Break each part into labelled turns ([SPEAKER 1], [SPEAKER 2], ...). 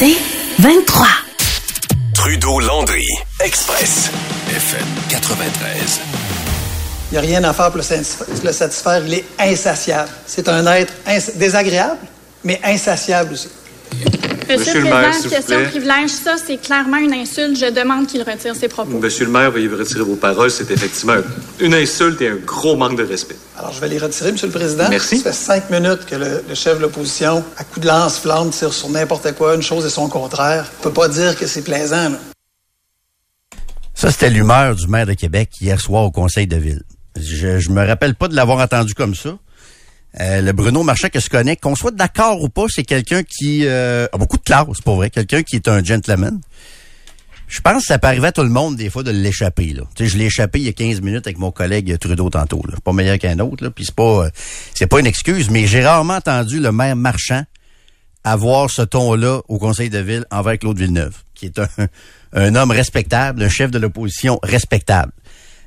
[SPEAKER 1] C'est 23.
[SPEAKER 2] Trudeau-Landry, Express, FM 93.
[SPEAKER 3] Il n'y a rien à faire pour le satisfa- le satisfaire. Il est insatiable. C'est un être ins- désagréable, mais insatiable aussi.
[SPEAKER 4] Monsieur,
[SPEAKER 5] le
[SPEAKER 4] le
[SPEAKER 5] maire,
[SPEAKER 4] Président,
[SPEAKER 5] s'il vous
[SPEAKER 4] question
[SPEAKER 5] plaît.
[SPEAKER 4] de privilège, ça, c'est clairement une insulte. Je demande qu'il retire ses propos.
[SPEAKER 5] Monsieur le maire, veuillez retirer vos paroles. C'est effectivement une insulte et un gros manque de respect.
[SPEAKER 3] Alors, je vais les retirer, Monsieur le Président.
[SPEAKER 5] Merci.
[SPEAKER 3] Ça fait cinq minutes que le, le chef de l'opposition, à coup de lance-flamme, tire sur n'importe quoi, une chose et son contraire. On peut pas dire que c'est plaisant, là.
[SPEAKER 6] Ça, c'était l'humeur du maire de Québec hier soir au conseil de ville. Je, je me rappelle pas de l'avoir entendu comme ça. Euh, le Bruno Marchand que je connais, qu'on soit d'accord ou pas, c'est quelqu'un qui euh, a beaucoup de classe, pour vrai. Quelqu'un qui est un gentleman. Je pense que ça peut arriver à tout le monde, des fois, de l'échapper. Là. Tu sais, je l'ai échappé il y a 15 minutes avec mon collègue Trudeau tantôt. Pas meilleur qu'un autre, là. Puis c'est pas euh, c'est pas une excuse, mais j'ai rarement entendu le maire Marchand avoir ce ton-là au conseil de ville envers Claude Villeneuve, qui est un homme respectable, un chef de l'opposition respectable.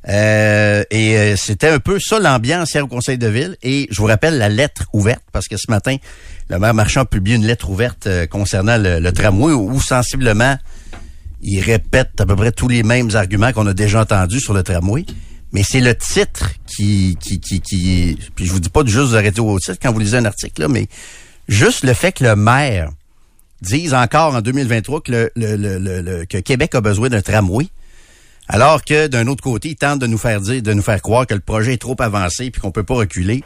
[SPEAKER 6] Euh, et euh, c'était un peu ça l'ambiance hier au conseil de ville. Et je vous rappelle la lettre ouverte, parce que ce matin, le maire Marchand a publié une lettre ouverte euh, concernant le, tramway où, sensiblement il répète à peu près tous les mêmes arguments qu'on a déjà entendus sur le tramway. Mais c'est le titre qui, qui, qui, qui, puis je vous dis pas de juste arrêter au titre quand vous lisez un article là, mais juste le fait que le maire dise encore en 2023 que le, le, le- le- que Québec a besoin d'un tramway, alors que d'un autre côté, il tente de nous faire dire, de nous faire croire que le projet est trop avancé puis qu'on peut pas reculer.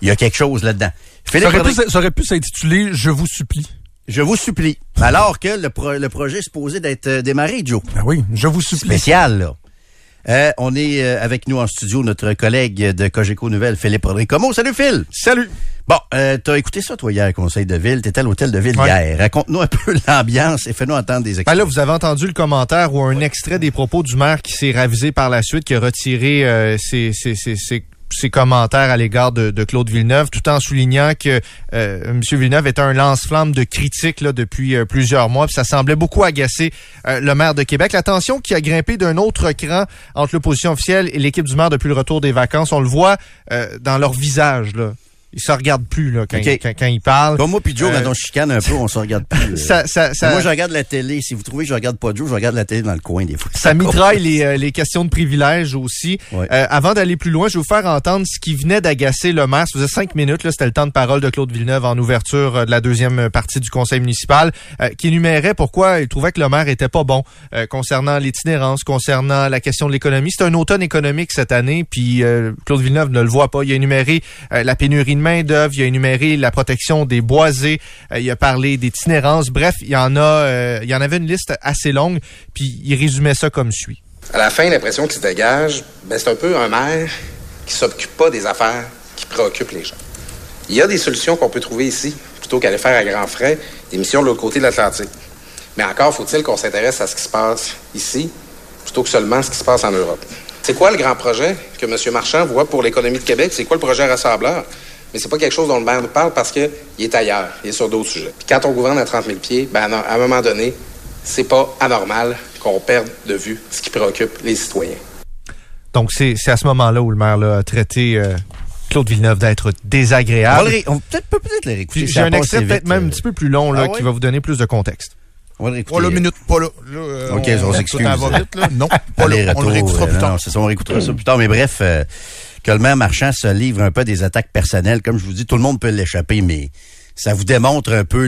[SPEAKER 6] Il y a quelque chose là-dedans.
[SPEAKER 7] Ça
[SPEAKER 6] Philippe
[SPEAKER 7] aurait, pu, ça aurait pu s'intituler Je vous supplie.
[SPEAKER 6] je vous supplie. Alors que le, pro- le projet est supposé d'être euh, démarré, Joe.
[SPEAKER 7] Ben oui, je vous supplie.
[SPEAKER 6] Spécial, là. Euh, on est euh, avec nous en studio notre collègue de Cogeco Nouvelle, Philippe Rodrigue. Comment? Salut, Phil!
[SPEAKER 7] Salut.
[SPEAKER 6] Bon, euh, t'as écouté ça, toi, hier, Conseil de Ville. T'étais à l'hôtel de Ville
[SPEAKER 7] Ouais.
[SPEAKER 6] hier. Raconte-nous un peu l'ambiance et fais-nous entendre des
[SPEAKER 7] Ben
[SPEAKER 6] extraits.
[SPEAKER 7] là, vous avez entendu le commentaire ou un extrait des propos du maire qui s'est ravisé par la suite, qui a retiré euh, ses, ses, ses, ses- ses commentaires à l'égard de, de Claude Villeneuve, tout en soulignant que euh, M. Villeneuve était un lance-flamme de critiques là, depuis euh, plusieurs mois. Puis ça semblait beaucoup agacer euh, le maire de Québec. La tension qui a grimpé d'un autre cran entre l'opposition officielle et l'équipe du maire depuis le retour des vacances, on le voit euh, dans leur visage. Là. Ils se regardent plus là, quand,
[SPEAKER 6] Ok.
[SPEAKER 7] ils- quand, quand ils parlent.
[SPEAKER 6] Comme moi puis Joe,
[SPEAKER 7] Euh,
[SPEAKER 6] quand on chicane un peu, on se regarde plus. euh.
[SPEAKER 7] Ça, ça, ça,
[SPEAKER 6] Moi, je regarde la télé. Si vous trouvez que je regarde pas Joe, je regarde la télé dans le coin des fois.
[SPEAKER 7] Ça mitraille les, euh, les questions de privilèges aussi.
[SPEAKER 6] Ouais.
[SPEAKER 7] Euh, avant d'aller plus loin, je vais vous faire entendre ce qui venait d'agacer le maire. Ça faisait cinq minutes, là, c'était le temps de parole de Claude Villeneuve en ouverture euh, de la deuxième partie du conseil municipal, euh, qui énumérait pourquoi il trouvait que le maire était pas bon euh, concernant l'itinérance, concernant la question de l'économie. C'est un automne économique cette année, puis euh, Claude Villeneuve ne le voit pas. Il a énuméré euh, la pénurie de main d'œuvre, il a énuméré la protection des boisés, euh, il a parlé d'itinérance. Bref, il y en a, euh, il y en avait une liste assez longue, puis il résumait ça comme suit.
[SPEAKER 8] À la fin, l'impression qui se dégage, ben, c'est un peu un maire qui s'occupe pas des affaires qui préoccupent les gens. Il y a des solutions qu'on peut trouver ici, plutôt qu'aller faire à grands frais des missions de l'autre côté de l'Atlantique. Mais encore faut-il qu'on s'intéresse à ce qui se passe ici, plutôt que seulement ce qui se passe en Europe. C'est quoi le grand projet que M. Marchand voit pour l'économie de Québec? C'est quoi le projet rassembleur? Mais c'est pas quelque chose dont le maire nous parle parce qu'il est ailleurs, il est sur d'autres sujets. Puis quand on gouverne à 30 000 pieds, ben, à un moment donné, c'est pas anormal qu'on perde de vue ce qui préoccupe les citoyens.
[SPEAKER 7] Donc, c'est à ce moment-là où le maire là, a traité euh, Claude Villeneuve d'être
[SPEAKER 6] On
[SPEAKER 7] désagréable.
[SPEAKER 6] le ré- on peut-être peut peut-être le réécouter.
[SPEAKER 7] J'ai un extrait peut-être même
[SPEAKER 6] euh.
[SPEAKER 7] un petit peu plus long là,
[SPEAKER 6] Ah
[SPEAKER 7] qui va vous donner plus de contexte.
[SPEAKER 6] On va le réécouter.
[SPEAKER 9] Pas là,
[SPEAKER 6] euh.
[SPEAKER 9] minute, pas là. Là, euh,
[SPEAKER 6] Ok, on s'excuse.
[SPEAKER 9] Ça va vite, là. Non, pas là. On le réécoutera
[SPEAKER 6] euh,
[SPEAKER 9] plus
[SPEAKER 6] non,
[SPEAKER 9] tard.
[SPEAKER 6] non, ça, on réécoutera ça plus tard. Mais bref, euh, que le maire marchand se livre un peu des attaques personnelles. Comme je vous dis, tout le monde peut l'échapper, mais ça vous démontre un peu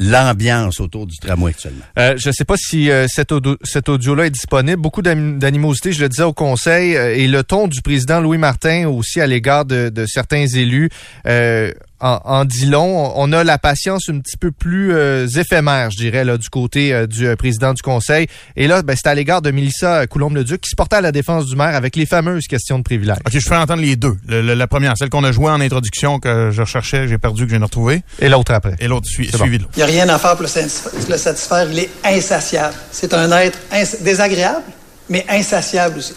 [SPEAKER 6] l'ambiance autour du tramway actuellement.
[SPEAKER 7] Euh, je ne sais pas si euh, cet, audio, audio-là est disponible. Beaucoup d'anim- d'animosité, je le disais au conseil, euh, et le ton du président Louis Martin aussi à l'égard de, de certains élus euh, en, en dit long. On a la patience un petit peu plus euh, éphémère, je dirais, là, du côté euh, du euh, président du conseil. Et là, ben, c'est à l'égard de Mélissa Coulombe-Leduc qui se portait à la défense du maire avec les fameuses questions de privilège.
[SPEAKER 9] OK, je fais entendre les deux. Le- le- la première, celle qu'on a jouée en introduction, que je recherchais, j'ai perdu, que je viens de retrouver.
[SPEAKER 7] Et l'autre après.
[SPEAKER 9] Et l'autre
[SPEAKER 7] bon.
[SPEAKER 9] suivi de l'autre.
[SPEAKER 3] Il n'y a rien à faire pour le satisfa- le satisfaire. Il est insatiable. C'est un être ins- désagréable, mais insatiable aussi.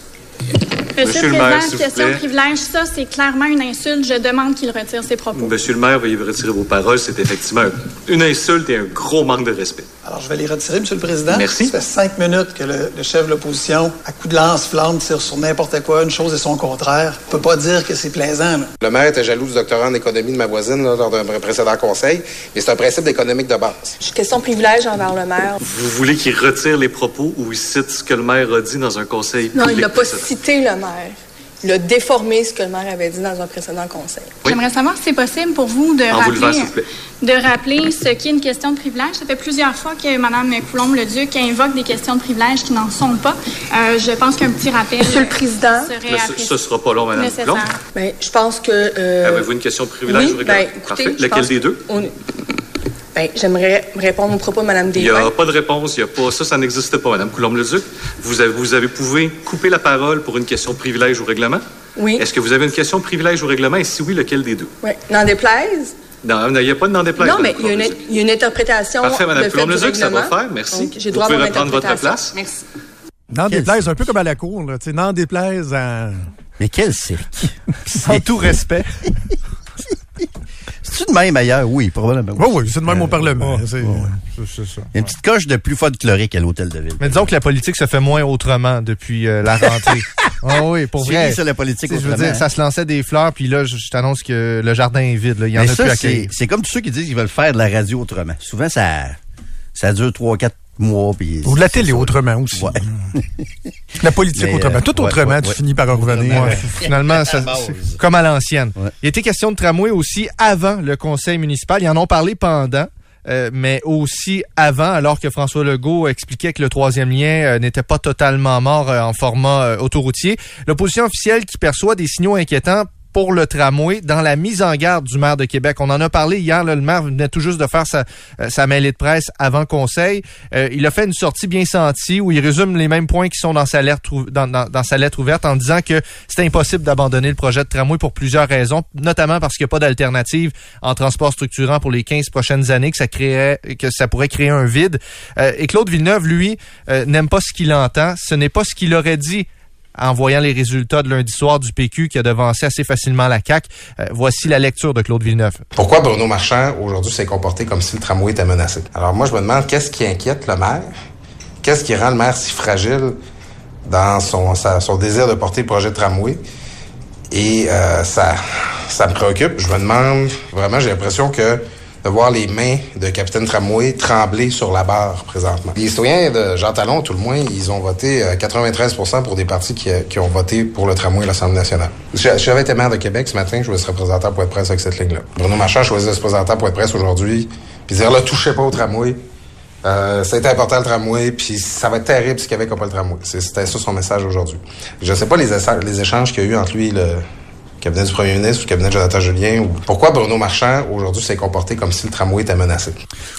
[SPEAKER 4] Monsieur,
[SPEAKER 5] Monsieur
[SPEAKER 4] le
[SPEAKER 5] maire,
[SPEAKER 4] Président,
[SPEAKER 5] s'il vous
[SPEAKER 4] question de privilège, ça, c'est clairement une insulte. Je demande qu'il retire ses propos.
[SPEAKER 5] Monsieur le maire, veuillez retirer vos paroles. C'est effectivement une insulte et un gros manque de respect.
[SPEAKER 3] Alors, je vais les retirer, M. le Président.
[SPEAKER 5] Merci.
[SPEAKER 3] Ça fait cinq minutes que le, le chef de l'opposition, à coup de lance-flamme, tire sur n'importe quoi, une chose et son contraire. On peut pas dire que c'est plaisant, là.
[SPEAKER 8] Le maire était jaloux du doctorat en économie de ma voisine là, lors d'un précédent conseil, mais c'est un principe d'économique de base.
[SPEAKER 1] Je question privilège envers le maire.
[SPEAKER 5] Vous voulez qu'il retire les propos ou il cite ce que le maire a dit dans un conseil
[SPEAKER 1] Non, il n'a pas cité le maire. Il a déformé ce que le maire avait dit dans un précédent conseil.
[SPEAKER 5] Oui.
[SPEAKER 4] J'aimerais savoir si c'est possible pour vous de
[SPEAKER 5] En vous
[SPEAKER 4] rappeler,
[SPEAKER 5] levant, vous
[SPEAKER 4] de rappeler ce qui est une question de privilège. Ça fait plusieurs fois que Mme Coulombe-le-Duc invoque des questions de privilège qui n'en sont pas. Euh, je pense qu'un petit rappel
[SPEAKER 1] Monsieur le Président.
[SPEAKER 4] serait
[SPEAKER 5] ce, ce sera pas long, Mme. Coulombe.
[SPEAKER 1] Ben, je pense que. euh,
[SPEAKER 5] Avez-vous une question de privilège
[SPEAKER 1] oui, ben, écoutez,
[SPEAKER 5] Parfait. Lequel des deux?
[SPEAKER 1] on- Ben, j'aimerais répondre aux propos de Mme
[SPEAKER 5] Il n'y a pas de réponse. Il y a pas, ça, ça n'existe pas, Mme Coulombe-Leduc. Vous avez, vous avez pouvez couper la parole pour une question de privilège ou règlement?
[SPEAKER 1] Oui.
[SPEAKER 5] Est-ce que vous avez une question de privilège ou règlement? Et si oui, lequel des deux?
[SPEAKER 1] Oui. N'en déplaise?
[SPEAKER 5] Non, il n'y a pas de n'en déplaise.
[SPEAKER 1] non, mais il y, a une,
[SPEAKER 5] Coulombe-Leduc.
[SPEAKER 1] il y a une interprétation.
[SPEAKER 5] Parfait, Mme Coulombe-Leduc, ça va faire. Merci.
[SPEAKER 1] Donc, j'ai
[SPEAKER 5] Vous
[SPEAKER 1] droit à
[SPEAKER 5] pouvez reprendre votre place.
[SPEAKER 1] Merci.
[SPEAKER 10] N'en déplaise, un peu comme à la cour, là. Tu sais, n'en déplaise à.
[SPEAKER 6] Mais quel cirque.
[SPEAKER 7] Sans tout respect.
[SPEAKER 6] C'est-tu de même ailleurs? Oui, probablement.
[SPEAKER 10] Oui, oui, c'est de même au Parlement.
[SPEAKER 6] Une petite coche de plus folklorique à l'hôtel de ville.
[SPEAKER 7] Mais disons que la politique se fait moins autrement depuis euh, la rentrée. Ah oui, pour vrai.
[SPEAKER 6] Sur la politique
[SPEAKER 7] ça se lançait des fleurs, puis là, je, t'annonce que le jardin est vide.
[SPEAKER 6] C'est comme tous ceux qui disent qu'ils veulent faire de la radio autrement. Souvent, ça, ça dure 3-4
[SPEAKER 10] ou de la télé autrement aussi.
[SPEAKER 6] Ouais.
[SPEAKER 10] la politique autrement. Tout autrement, tu finis par revenir.
[SPEAKER 7] Finalement, ça, comme à l'ancienne. Il était question de tramway aussi avant le conseil municipal. Ils en ont parlé pendant. Euh, mais aussi avant, alors que François Legault expliquait que le troisième lien euh, n'était pas totalement mort euh, en format euh, autoroutier. L'opposition officielle qui perçoit des signaux inquiétants pour le tramway dans la mise en garde du maire de Québec. On en a parlé hier, là, le maire venait tout juste de faire sa, euh, sa mêlée de presse avant conseil. Euh, il a fait une sortie bien sentie où il résume les mêmes points qui sont dans sa lettre, dans, dans- sa lettre ouverte en disant que c'est impossible d'abandonner le projet de tramway pour plusieurs raisons, notamment parce qu'il n'y a pas d'alternative en transport structurant pour les 15 prochaines années, que ça créerait, que ça pourrait créer un vide. Euh, et Claude Villeneuve, lui, euh, n'aime pas ce qu'il entend. Ce n'est pas ce qu'il aurait dit en voyant les résultats de lundi soir du PQ qui a devancé assez facilement la CAQ. Euh, voici la lecture de Claude Villeneuve.
[SPEAKER 8] Pourquoi Bruno Marchand, aujourd'hui, s'est comporté comme si le tramway était menacé? Alors moi, je me demande qu'est-ce qui inquiète le maire? Qu'est-ce qui rend le maire si fragile dans son, désir de porter le projet de tramway? Et euh, ça, ça me préoccupe. Je me demande, vraiment, j'ai l'impression que de voir les mains de Capitaine Tramway trembler sur la barre présentement. Les citoyens de Jean Talon, tout le moins, ils ont voté euh, 93% pour des partis qui, euh, qui ont voté pour le tramway à l'Assemblée nationale. J'avais été maire de Québec ce matin, je voulais se représenter pour être presse avec cette ligne-là. Bruno Marchand choisit de se présenter pour être presse aujourd'hui, puis dire là, touchez pas au tramway. Euh, c'était important le tramway, puis ça va être terrible si Québec n'a pas le tramway. C'était ça son message aujourd'hui. Je ne sais pas les, les échanges qu'il y a eu entre lui et le cabinet du premier ministre ou le cabinet de Jonathan Julien, ou pourquoi Bruno Marchand aujourd'hui s'est comporté comme si le tramway était menacé?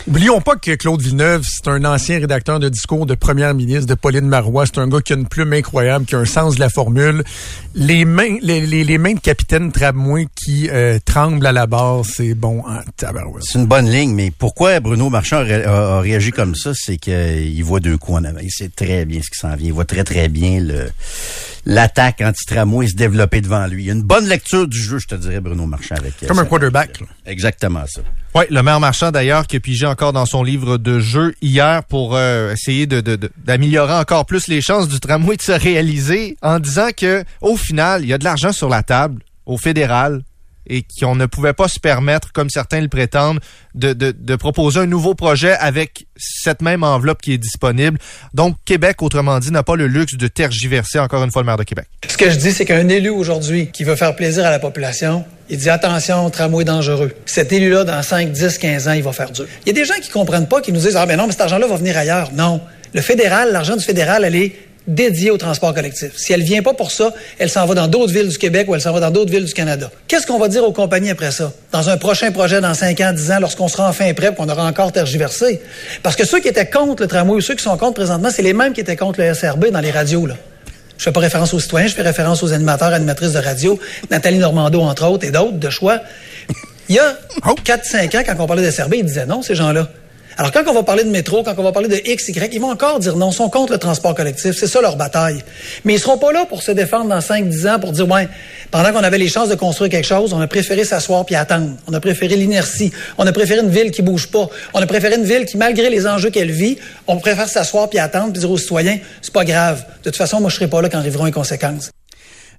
[SPEAKER 10] Oublions pas que Claude Villeneuve, c'est un ancien rédacteur de discours de première ministre de Pauline Marois. C'est un gars qui a une plume incroyable, qui a un sens de la formule. Les mains, les, les, les mains de capitaine Tramway qui euh, tremblent à la barre, c'est bon en tabarouette.
[SPEAKER 6] C'est une bonne ligne, mais pourquoi Bruno Marchand a, ré- a- a réagi comme ça? C'est qu'il voit deux coups en avant. Il sait très bien ce qui s'en vient. Il voit très, très bien le l'attaque anti-tramway se développer devant lui. Il y a une bonne lecture du jeu, je te dirais, Bruno Marchand. avec euh,
[SPEAKER 10] Comme un quarterback. là.
[SPEAKER 6] Exactement ça.
[SPEAKER 7] Oui, le maire marchand d'ailleurs qui a pigé encore dans son livre de jeu hier pour euh, essayer de, de- de- d'améliorer encore plus les chances du tramway de se réaliser en disant que au final, il y a de l'argent sur la table au fédéral et qu'on ne pouvait pas se permettre, comme certains le prétendent, de, de, proposer un nouveau projet avec cette même enveloppe qui est disponible. Donc, Québec, autrement dit, n'a pas le luxe de tergiverser encore une fois le maire de Québec.
[SPEAKER 3] Ce que je dis, c'est qu'un élu aujourd'hui qui veut faire plaisir à la population, il dit attention, tramway dangereux. Cet élu-là, dans 5, 10, 15 ans, il va faire dur. Il y a des gens qui comprennent pas, qui nous disent Ah ben non, mais cet argent-là va venir ailleurs. Non. Le fédéral, l'argent du fédéral, elle est dédiée au transport collectif. Si elle vient pas pour ça, elle s'en va dans d'autres villes du Québec ou elle s'en va dans d'autres villes du Canada. Qu'est-ce qu'on va dire aux compagnies après ça? Dans un prochain projet, dans 5 ans, 10 ans, lorsqu'on sera enfin prêt, qu'on aura encore tergiversé. Parce que ceux qui étaient contre le tramway ou ceux qui sont contre présentement, c'est les mêmes qui étaient contre le SRB dans les radios, là. Je fais pas référence aux citoyens, je fais référence aux animateurs, animatrices de radio, Nathalie Normando, entre autres, et d'autres, de choix. Il y a 4-5 ans, quand on parlait de SRB, ils disaient non, ces gens-là. Alors, quand on va parler de métro, quand on va parler de X, Y, ils vont encore dire non, ils sont contre le transport collectif. C'est ça leur bataille. Mais ils seront pas là pour se défendre dans 5-10 ans pour dire, ouais, pendant qu'on avait les chances de construire quelque chose, on a préféré s'asseoir puis attendre. On a préféré l'inertie. On a préféré une ville qui bouge pas. On a préféré une ville qui, malgré les enjeux qu'elle vit, on préfère s'asseoir puis attendre puis dire aux citoyens, c'est pas grave. De toute façon, moi, je serai pas là quand arriveront les conséquences.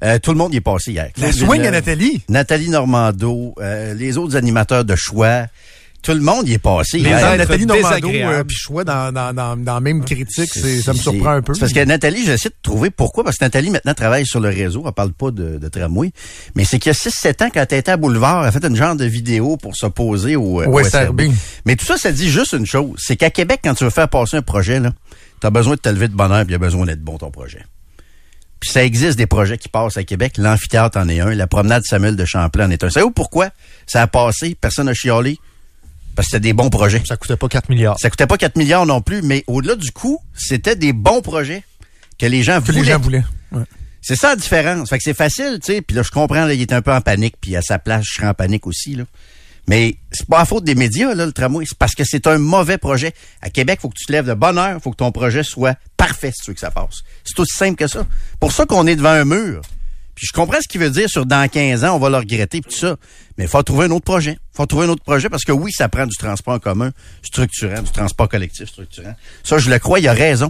[SPEAKER 6] Euh, tout le monde y est passé hier.
[SPEAKER 10] La swing à
[SPEAKER 6] Villeneuve,
[SPEAKER 10] Nathalie.
[SPEAKER 6] Nathalie Normando, euh, les autres animateurs de choix. Tout le monde y est passé hier.
[SPEAKER 10] Nathalie Normando euh, puis choix dans, dans, dans, dans la même critique, c'est, ça me
[SPEAKER 6] C'est-
[SPEAKER 10] surprend un peu.
[SPEAKER 6] c'est parce que Nathalie, j'essaie de trouver pourquoi. Parce que Nathalie, maintenant, travaille sur le réseau. Elle parle pas de, de tramway. Mais c'est qu'il y a 6-7 ans, quand elle était à Boulevard, elle a fait une genre de vidéo pour s'opposer au, euh,
[SPEAKER 10] Au
[SPEAKER 6] au
[SPEAKER 10] SRB.
[SPEAKER 6] Mais tout ça, ça dit juste une chose. C'est qu'à Québec, quand tu veux faire passer un projet, là, t'as besoin de te lever de bonheur puis il y a besoin d'être bon ton projet. Puis ça existe des projets qui passent à Québec. L'amphithéâtre en est un. La promenade Samuel de Champlain en est un. Savez-vous pourquoi ça a passé? Personne n'a chialé. Parce que c'était des bons projets.
[SPEAKER 7] Ça coûtait pas 4 milliards.
[SPEAKER 6] Ça coûtait pas 4 milliards non plus, mais au-delà du coût, c'était des bons projets que les gens
[SPEAKER 10] que
[SPEAKER 6] voulaient.
[SPEAKER 10] les gens voulaient. Ouais.
[SPEAKER 6] C'est ça la différence. Fait que c'est facile, tu sais. Puis là, je comprends, là, il est un peu en panique, puis à sa place, je serais en panique aussi, là. Mais c'est pas à faute des médias, là, le tramway. C'est parce que c'est un mauvais projet. À Québec, faut que tu te lèves de bonne heure, faut que ton projet soit parfait si tu veux que ça passe. C'est aussi simple que ça. Pour ça qu'on est devant un mur. Puis je comprends ce qu'il veut dire sur dans 15 ans, on va le regretter, puis tout ça. Mais il faut trouver un autre projet. faut trouver un autre projet parce que oui, ça prend du transport en commun structurant, du transport collectif structurant. Ça, je le crois, il a raison.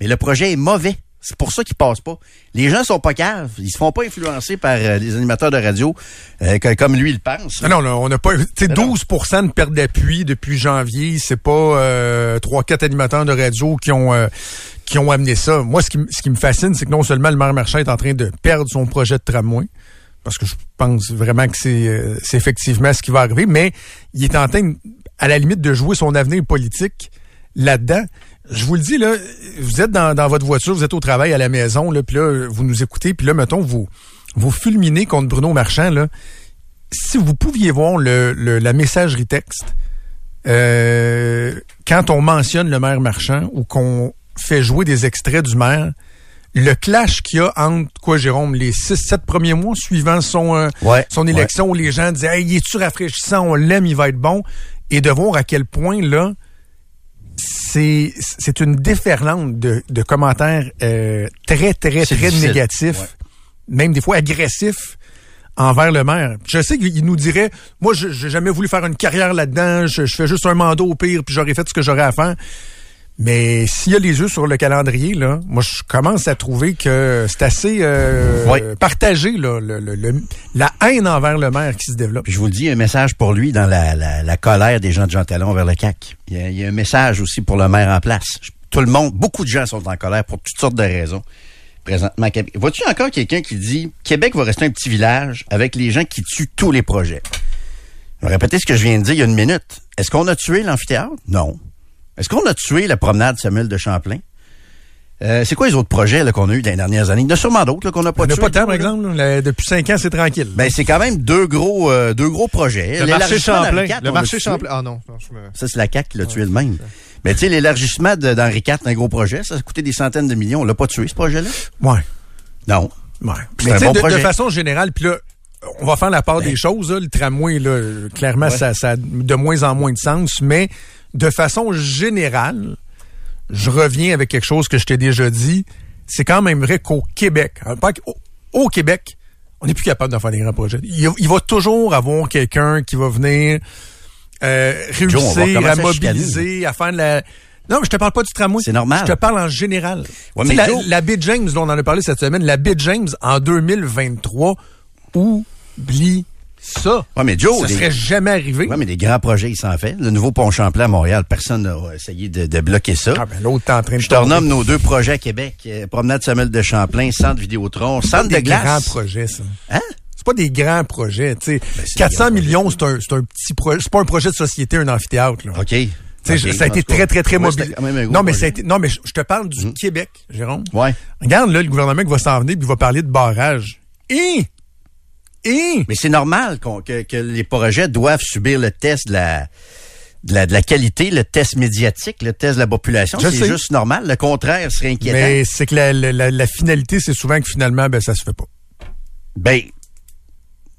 [SPEAKER 6] Mais le projet est mauvais. C'est pour ça qu'il passe pas. Les gens sont pas caves. Ils se font pas influencer par euh, les animateurs de radio euh, que- comme lui il pense.
[SPEAKER 10] Ah non, là, on n'a pas. Tu sais,
[SPEAKER 6] Mais non.
[SPEAKER 10] 12 de perte d'appui depuis janvier. C'est pas euh, 3-4 animateurs de radio qui ont euh, qui ont amené ça. Moi, ce qui, ce qui me fascine, c'est que non seulement le maire Marchand est en train de perdre son projet de tramway, parce que je pense vraiment que c'est euh, effectivement ce qui va arriver, mais il est en train, à la limite, de jouer son avenir politique là-dedans. Je vous le dis, là, vous êtes dans, dans votre voiture, vous êtes au travail, à la maison, là, puis là, vous nous écoutez, puis là, mettons, vous, vous fulminez contre Bruno Marchand, là. Si vous pouviez voir le, le- la messagerie texte, euh, quand on mentionne le maire Marchand ou qu'on fait jouer des extraits du maire, le clash qu'il y a entre, quoi, Jérôme, les 6-7 premiers mois suivant son, euh,
[SPEAKER 6] Ouais,
[SPEAKER 10] son
[SPEAKER 6] ouais.
[SPEAKER 10] élection où les gens disaient, hey, il est-tu rafraîchissant, on l'aime, il va être bon, et de voir à quel point, là, c'est c'est une déferlante de, de commentaires euh, très, très, très
[SPEAKER 6] difficile.
[SPEAKER 10] négatifs,
[SPEAKER 6] Ouais.
[SPEAKER 10] même des fois agressifs envers le maire. Je sais qu'il nous dirait, moi, je j'ai jamais voulu faire une carrière là-dedans, je, je fais juste un mandat au pire, puis j'aurais fait ce que j'aurais à faire. Mais s'il y a les yeux sur le calendrier, là, moi, je commence à trouver que c'est assez euh, partagé, là, le, le- le- la haine envers le maire qui se développe.
[SPEAKER 6] Puis je vous le dis, un message pour lui dans la, la, la colère des gens de Jean Talon vers le CAC. Il y, a, il y a un message aussi pour le maire en place. Tout le monde, beaucoup de gens sont en colère pour toutes sortes de raisons. Présentement. Vois-tu encore quelqu'un qui dit Québec va rester un petit village avec les gens qui tuent tous les projets? Je vais répéter ce que je viens de dire il y a une minute. Est-ce qu'on a tué l'amphithéâtre? Non. Est-ce qu'on a tué la promenade Samuel de Champlain? Euh, c'est quoi les autres projets qu'on a eu dans les dernières années? Il y en a sûrement d'autres qu'on n'a pas
[SPEAKER 10] On n'a
[SPEAKER 6] tués.
[SPEAKER 10] pas de temps, par exemple. là. Depuis cinq ans, c'est tranquille.
[SPEAKER 6] Ben, c'est quand même deux gros, euh, deux gros projets.
[SPEAKER 7] Le marché Champlain.
[SPEAKER 6] IV,
[SPEAKER 7] Le marché. Champlain. Ah non, non, je me...
[SPEAKER 6] Ça, c'est la CAQ qui l'a tué le même. Mais tu sais, l'élargissement d'Henri IV, c'est un gros projet. Ça a coûté des centaines de millions. On l'a pas tué, ce projet-là?
[SPEAKER 10] ouais.
[SPEAKER 6] Non.
[SPEAKER 10] Ouais.
[SPEAKER 6] C'est
[SPEAKER 10] Mais
[SPEAKER 6] un bon
[SPEAKER 10] de, façon générale, puis là, on va faire la part des choses. là. Le tramway, là, clairement,
[SPEAKER 6] Ouais.
[SPEAKER 10] ça, ça a de moins en moins de sens. Mais de façon générale, je reviens avec quelque chose que je t'ai déjà dit. C'est quand même vrai qu'au Québec, hein, pas au Québec, on n'est plus capable de faire des grands projets. Il, il va toujours avoir quelqu'un qui va venir euh, réussir à mobiliser, à faire de la... Non, mais je te parle pas du tramway.
[SPEAKER 6] C'est normal.
[SPEAKER 10] Je te parle en général.
[SPEAKER 6] Ouais, mais
[SPEAKER 10] la, la Baie James, là, on en a parlé cette semaine, la Baie James en 2023, oublie ça.
[SPEAKER 6] Ouais, mais Joe,
[SPEAKER 10] ça
[SPEAKER 6] les-
[SPEAKER 10] serait jamais arrivé.
[SPEAKER 6] Ouais, mais des grands projets, il s'en fait. Le nouveau pont Champlain à Montréal, personne n'a essayé de, de bloquer ça.
[SPEAKER 10] Ah, ben, l'autre est en train de
[SPEAKER 6] Je te renomme nos deux projets à Québec. Euh, Promenade Samuel de Champlain, Centre Vidéotron,
[SPEAKER 10] C'est
[SPEAKER 6] Centre de
[SPEAKER 10] des grands
[SPEAKER 6] glace.
[SPEAKER 10] projets, ça.
[SPEAKER 6] Hein?
[SPEAKER 10] C'est pas des grands projets, tu sais.
[SPEAKER 6] Ben, c'est des
[SPEAKER 10] 400
[SPEAKER 6] grands
[SPEAKER 10] millions, c'est un, c'est un petit projet. C'est pas un projet de société, un amphithéâtre, là.
[SPEAKER 6] OK.
[SPEAKER 10] Ça a été très, très, très mobile.
[SPEAKER 6] gros
[SPEAKER 10] Non, mais ça a été, non, mais je te parle du Québec, Jérôme.
[SPEAKER 6] Ouais.
[SPEAKER 10] Regarde, là, le gouvernement qui va s'en venir puis il va parler de barrage. Et, et,
[SPEAKER 6] Mais c'est normal que, que les projets doivent subir le test de la, de la, de la qualité, le test médiatique, le test de la population. C'est juste normal. Le contraire serait inquiétant.
[SPEAKER 10] mais c'est que la, la, la- la finalité, c'est souvent que finalement, ben, ça se fait pas.
[SPEAKER 6] Ben,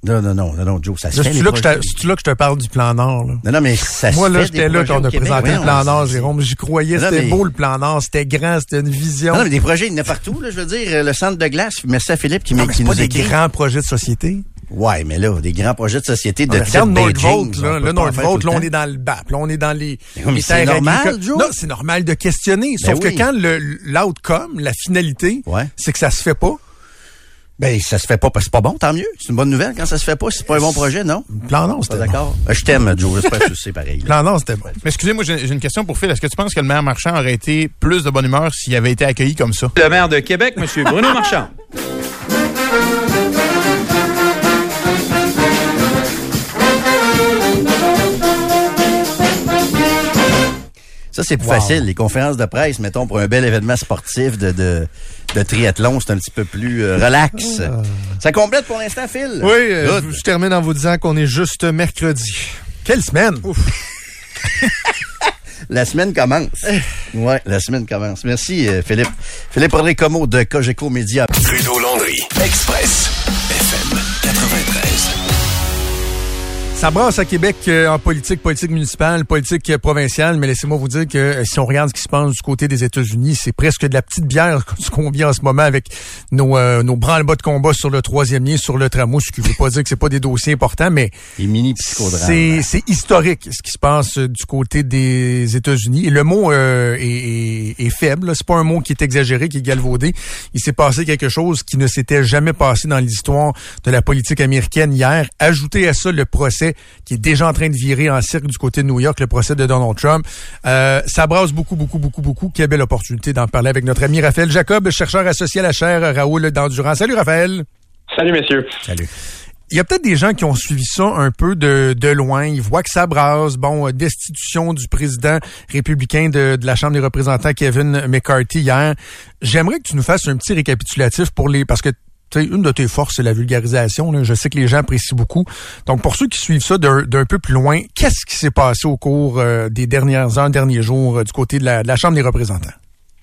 [SPEAKER 6] Non, non, non, non, non, Joe, ça se fait.
[SPEAKER 10] C'est là, que je
[SPEAKER 6] projets.
[SPEAKER 10] te- c'est là que je te parle du plan Nord. Là?
[SPEAKER 6] Non, non, mais ça
[SPEAKER 10] Moi, là, j'étais là quand on a présenté le plan Nord, Jérôme. J'y croyais, c'était beau le plan Nord, c'était grand, c'était une vision.
[SPEAKER 6] Non, mais des projets, il y en a partout, là, je veux dire. Le centre de glace, merci à Philippe qui, m'a- qui
[SPEAKER 10] c'est pas
[SPEAKER 6] nous
[SPEAKER 10] des grands projets de société.
[SPEAKER 6] Ouais, mais là, des grands projets de société de
[SPEAKER 10] Non, mais
[SPEAKER 6] type
[SPEAKER 10] regarde
[SPEAKER 6] Beijing,
[SPEAKER 10] là,
[SPEAKER 6] faire
[SPEAKER 10] Nordvolt, là, on est dans le BAP, là, on est dans les, les
[SPEAKER 6] c'est normal. Joe.
[SPEAKER 10] Non, c'est normal de questionner. Sauf
[SPEAKER 6] oui.
[SPEAKER 10] que quand le l'outcome, la finalité,
[SPEAKER 6] Ouais.
[SPEAKER 10] c'est que ça se fait pas,
[SPEAKER 6] Ben, ça se fait pas parce que c'est pas bon, tant mieux. C'est une bonne nouvelle quand ça se fait pas, c'est pas un bon projet, non?
[SPEAKER 10] plan
[SPEAKER 6] Pas
[SPEAKER 10] c'était
[SPEAKER 6] d'accord? Euh, Je t'aime, Joe, j'espère que c'est pareil. Là.
[SPEAKER 10] plan Nord, c'était bon.
[SPEAKER 9] Mais excusez-moi, j'ai j'ai une question pour Phil. Est-ce que tu penses que le maire Marchand aurait été plus de bonne humeur s'il avait été accueilli comme ça?
[SPEAKER 11] Le maire de Québec, M. Bruno Marchand.
[SPEAKER 6] Ça, c'est plus
[SPEAKER 10] Wow.
[SPEAKER 6] facile. Les conférences de presse, mettons, pour un bel événement sportif de, de, de triathlon, c'est un petit peu plus euh, relax. Ça complète pour l'instant, Phil?
[SPEAKER 7] Oui, euh, je termine en vous disant qu'on est juste mercredi.
[SPEAKER 10] Quelle semaine!
[SPEAKER 6] La semaine commence. Ouais, la semaine commence. Merci, euh, Philippe. Philippe Como de Cogeco Média.
[SPEAKER 2] Trudeau-Landry, Express, FM 93.
[SPEAKER 10] Ça brasse à Québec euh, en politique, politique municipale, politique euh, provinciale, mais laissez-moi vous dire que euh, si on regarde ce qui se passe du côté des États-Unis, c'est presque de la petite bière ce qu'on vit en ce moment avec nos, euh, nos branle-bas de combat sur le troisième lien, sur le tramway, ce qui veut pas dire que c'est pas des dossiers importants, mais
[SPEAKER 6] mini psychodrames.
[SPEAKER 10] c'est c'est historique ce qui se passe du côté des États-Unis. Et le mot euh, est, est- est faible. C'est pas un mot qui est exagéré, qui est galvaudé. Il s'est passé quelque chose qui ne s'était jamais passé dans l'histoire de la politique américaine hier. Ajoutez à ça le procès qui est déjà en train de virer en cirque du côté de New York, le procès de Donald Trump. Euh, ça brasse beaucoup, beaucoup, beaucoup, beaucoup. Quelle belle opportunité d'en parler avec notre ami Raphaël Jacob, chercheur associé à la chaire Raoul d'Endurance. Salut Raphaël.
[SPEAKER 12] Salut, messieurs.
[SPEAKER 6] Salut.
[SPEAKER 10] Il y a peut-être des gens qui ont suivi ça un peu de, de loin. Ils voient que ça brasse. Bon, euh, destitution du président républicain de, de la Chambre des représentants, Kevin McCarthy, hier. J'aimerais que tu nous fasses un petit récapitulatif pour les... Parce que tu sais, une de tes forces, c'est la vulgarisation. là. Je sais que les gens apprécient beaucoup. Donc, pour ceux qui suivent ça d'un peu plus loin, qu'est-ce qui s'est passé au cours euh, des dernières heures, derniers jours euh, du côté de la, de la Chambre des représentants?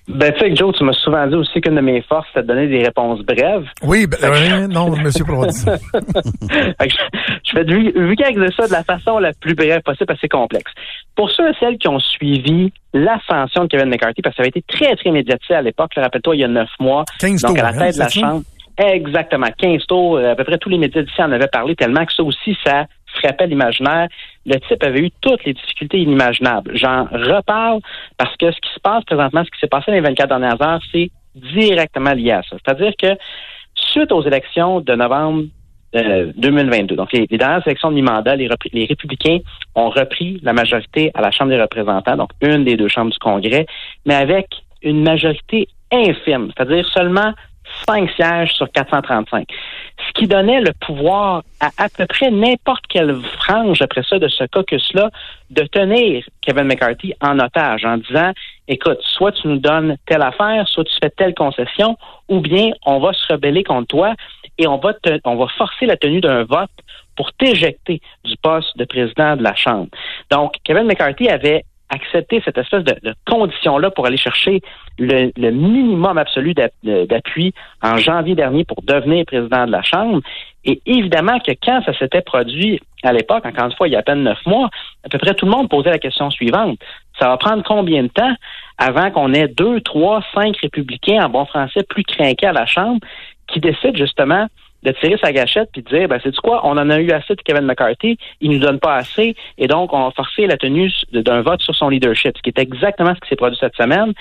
[SPEAKER 12] Ben, tu sais, Joe, tu m'as souvent dit aussi qu'une de mes forces, c'était de donner des réponses brèves.
[SPEAKER 10] Oui, ben, euh, non, monsieur
[SPEAKER 12] que je, je vais vu- vulgariser ça de la façon la plus brève possible parce que c'est complexe. Pour ceux et celles qui ont suivi l'ascension de Kevin McCarthy, parce que ça avait été très, très médiatisé à l'époque, rappelle-toi, il y a neuf mois.
[SPEAKER 10] 15
[SPEAKER 12] donc, à la
[SPEAKER 10] hein,
[SPEAKER 12] tête de la? Chambre. Exactement. 15 tours. euh, À peu près tous les médias d'ici en avaient parlé tellement que ça aussi, ça frappait l'imaginaire. Le type avait eu toutes les difficultés inimaginables. J'en reparle parce que ce qui se passe présentement, ce qui s'est passé dans les 24 dernières heures, c'est directement lié à ça. C'est-à-dire que suite aux élections de novembre euh, 2022, donc les, dernières élections de mi-mandat, les, les républicains ont repris la majorité à la Chambre des représentants, donc une des deux chambres du Congrès, mais avec une majorité infime, c'est-à-dire seulement cinq sièges sur 435. Ce qui donnait le pouvoir à à peu près n'importe quelle frange après ça de ce caucus-là de tenir Kevin McCarthy en otage en disant, écoute, soit tu nous donnes telle affaire, soit tu fais telle concession, ou bien on va se rebeller contre toi et on va on va forcer la tenue d'un vote pour t'éjecter du poste de président de la Chambre. Donc, Kevin McCarthy avait accepté cette espèce de, condition-là pour aller chercher le, le minimum absolu d'app- d'appui en janvier dernier pour devenir président de la Chambre. Et évidemment que quand ça s'était produit à l'époque, encore une fois, il y a à peine neuf mois, à peu près tout le monde posait la question suivante. Ça va prendre combien de temps avant qu'on ait deux, trois, cinq républicains en bon français plus craqués à la Chambre qui décident justement de tirer sa gâchette puis de dire, ben, c'est du quoi, on en a eu assez de Kevin McCarthy, il nous donne pas assez, et donc on va forcer la tenue d'un vote sur son leadership, ce qui est exactement ce qui s'est produit cette semaine.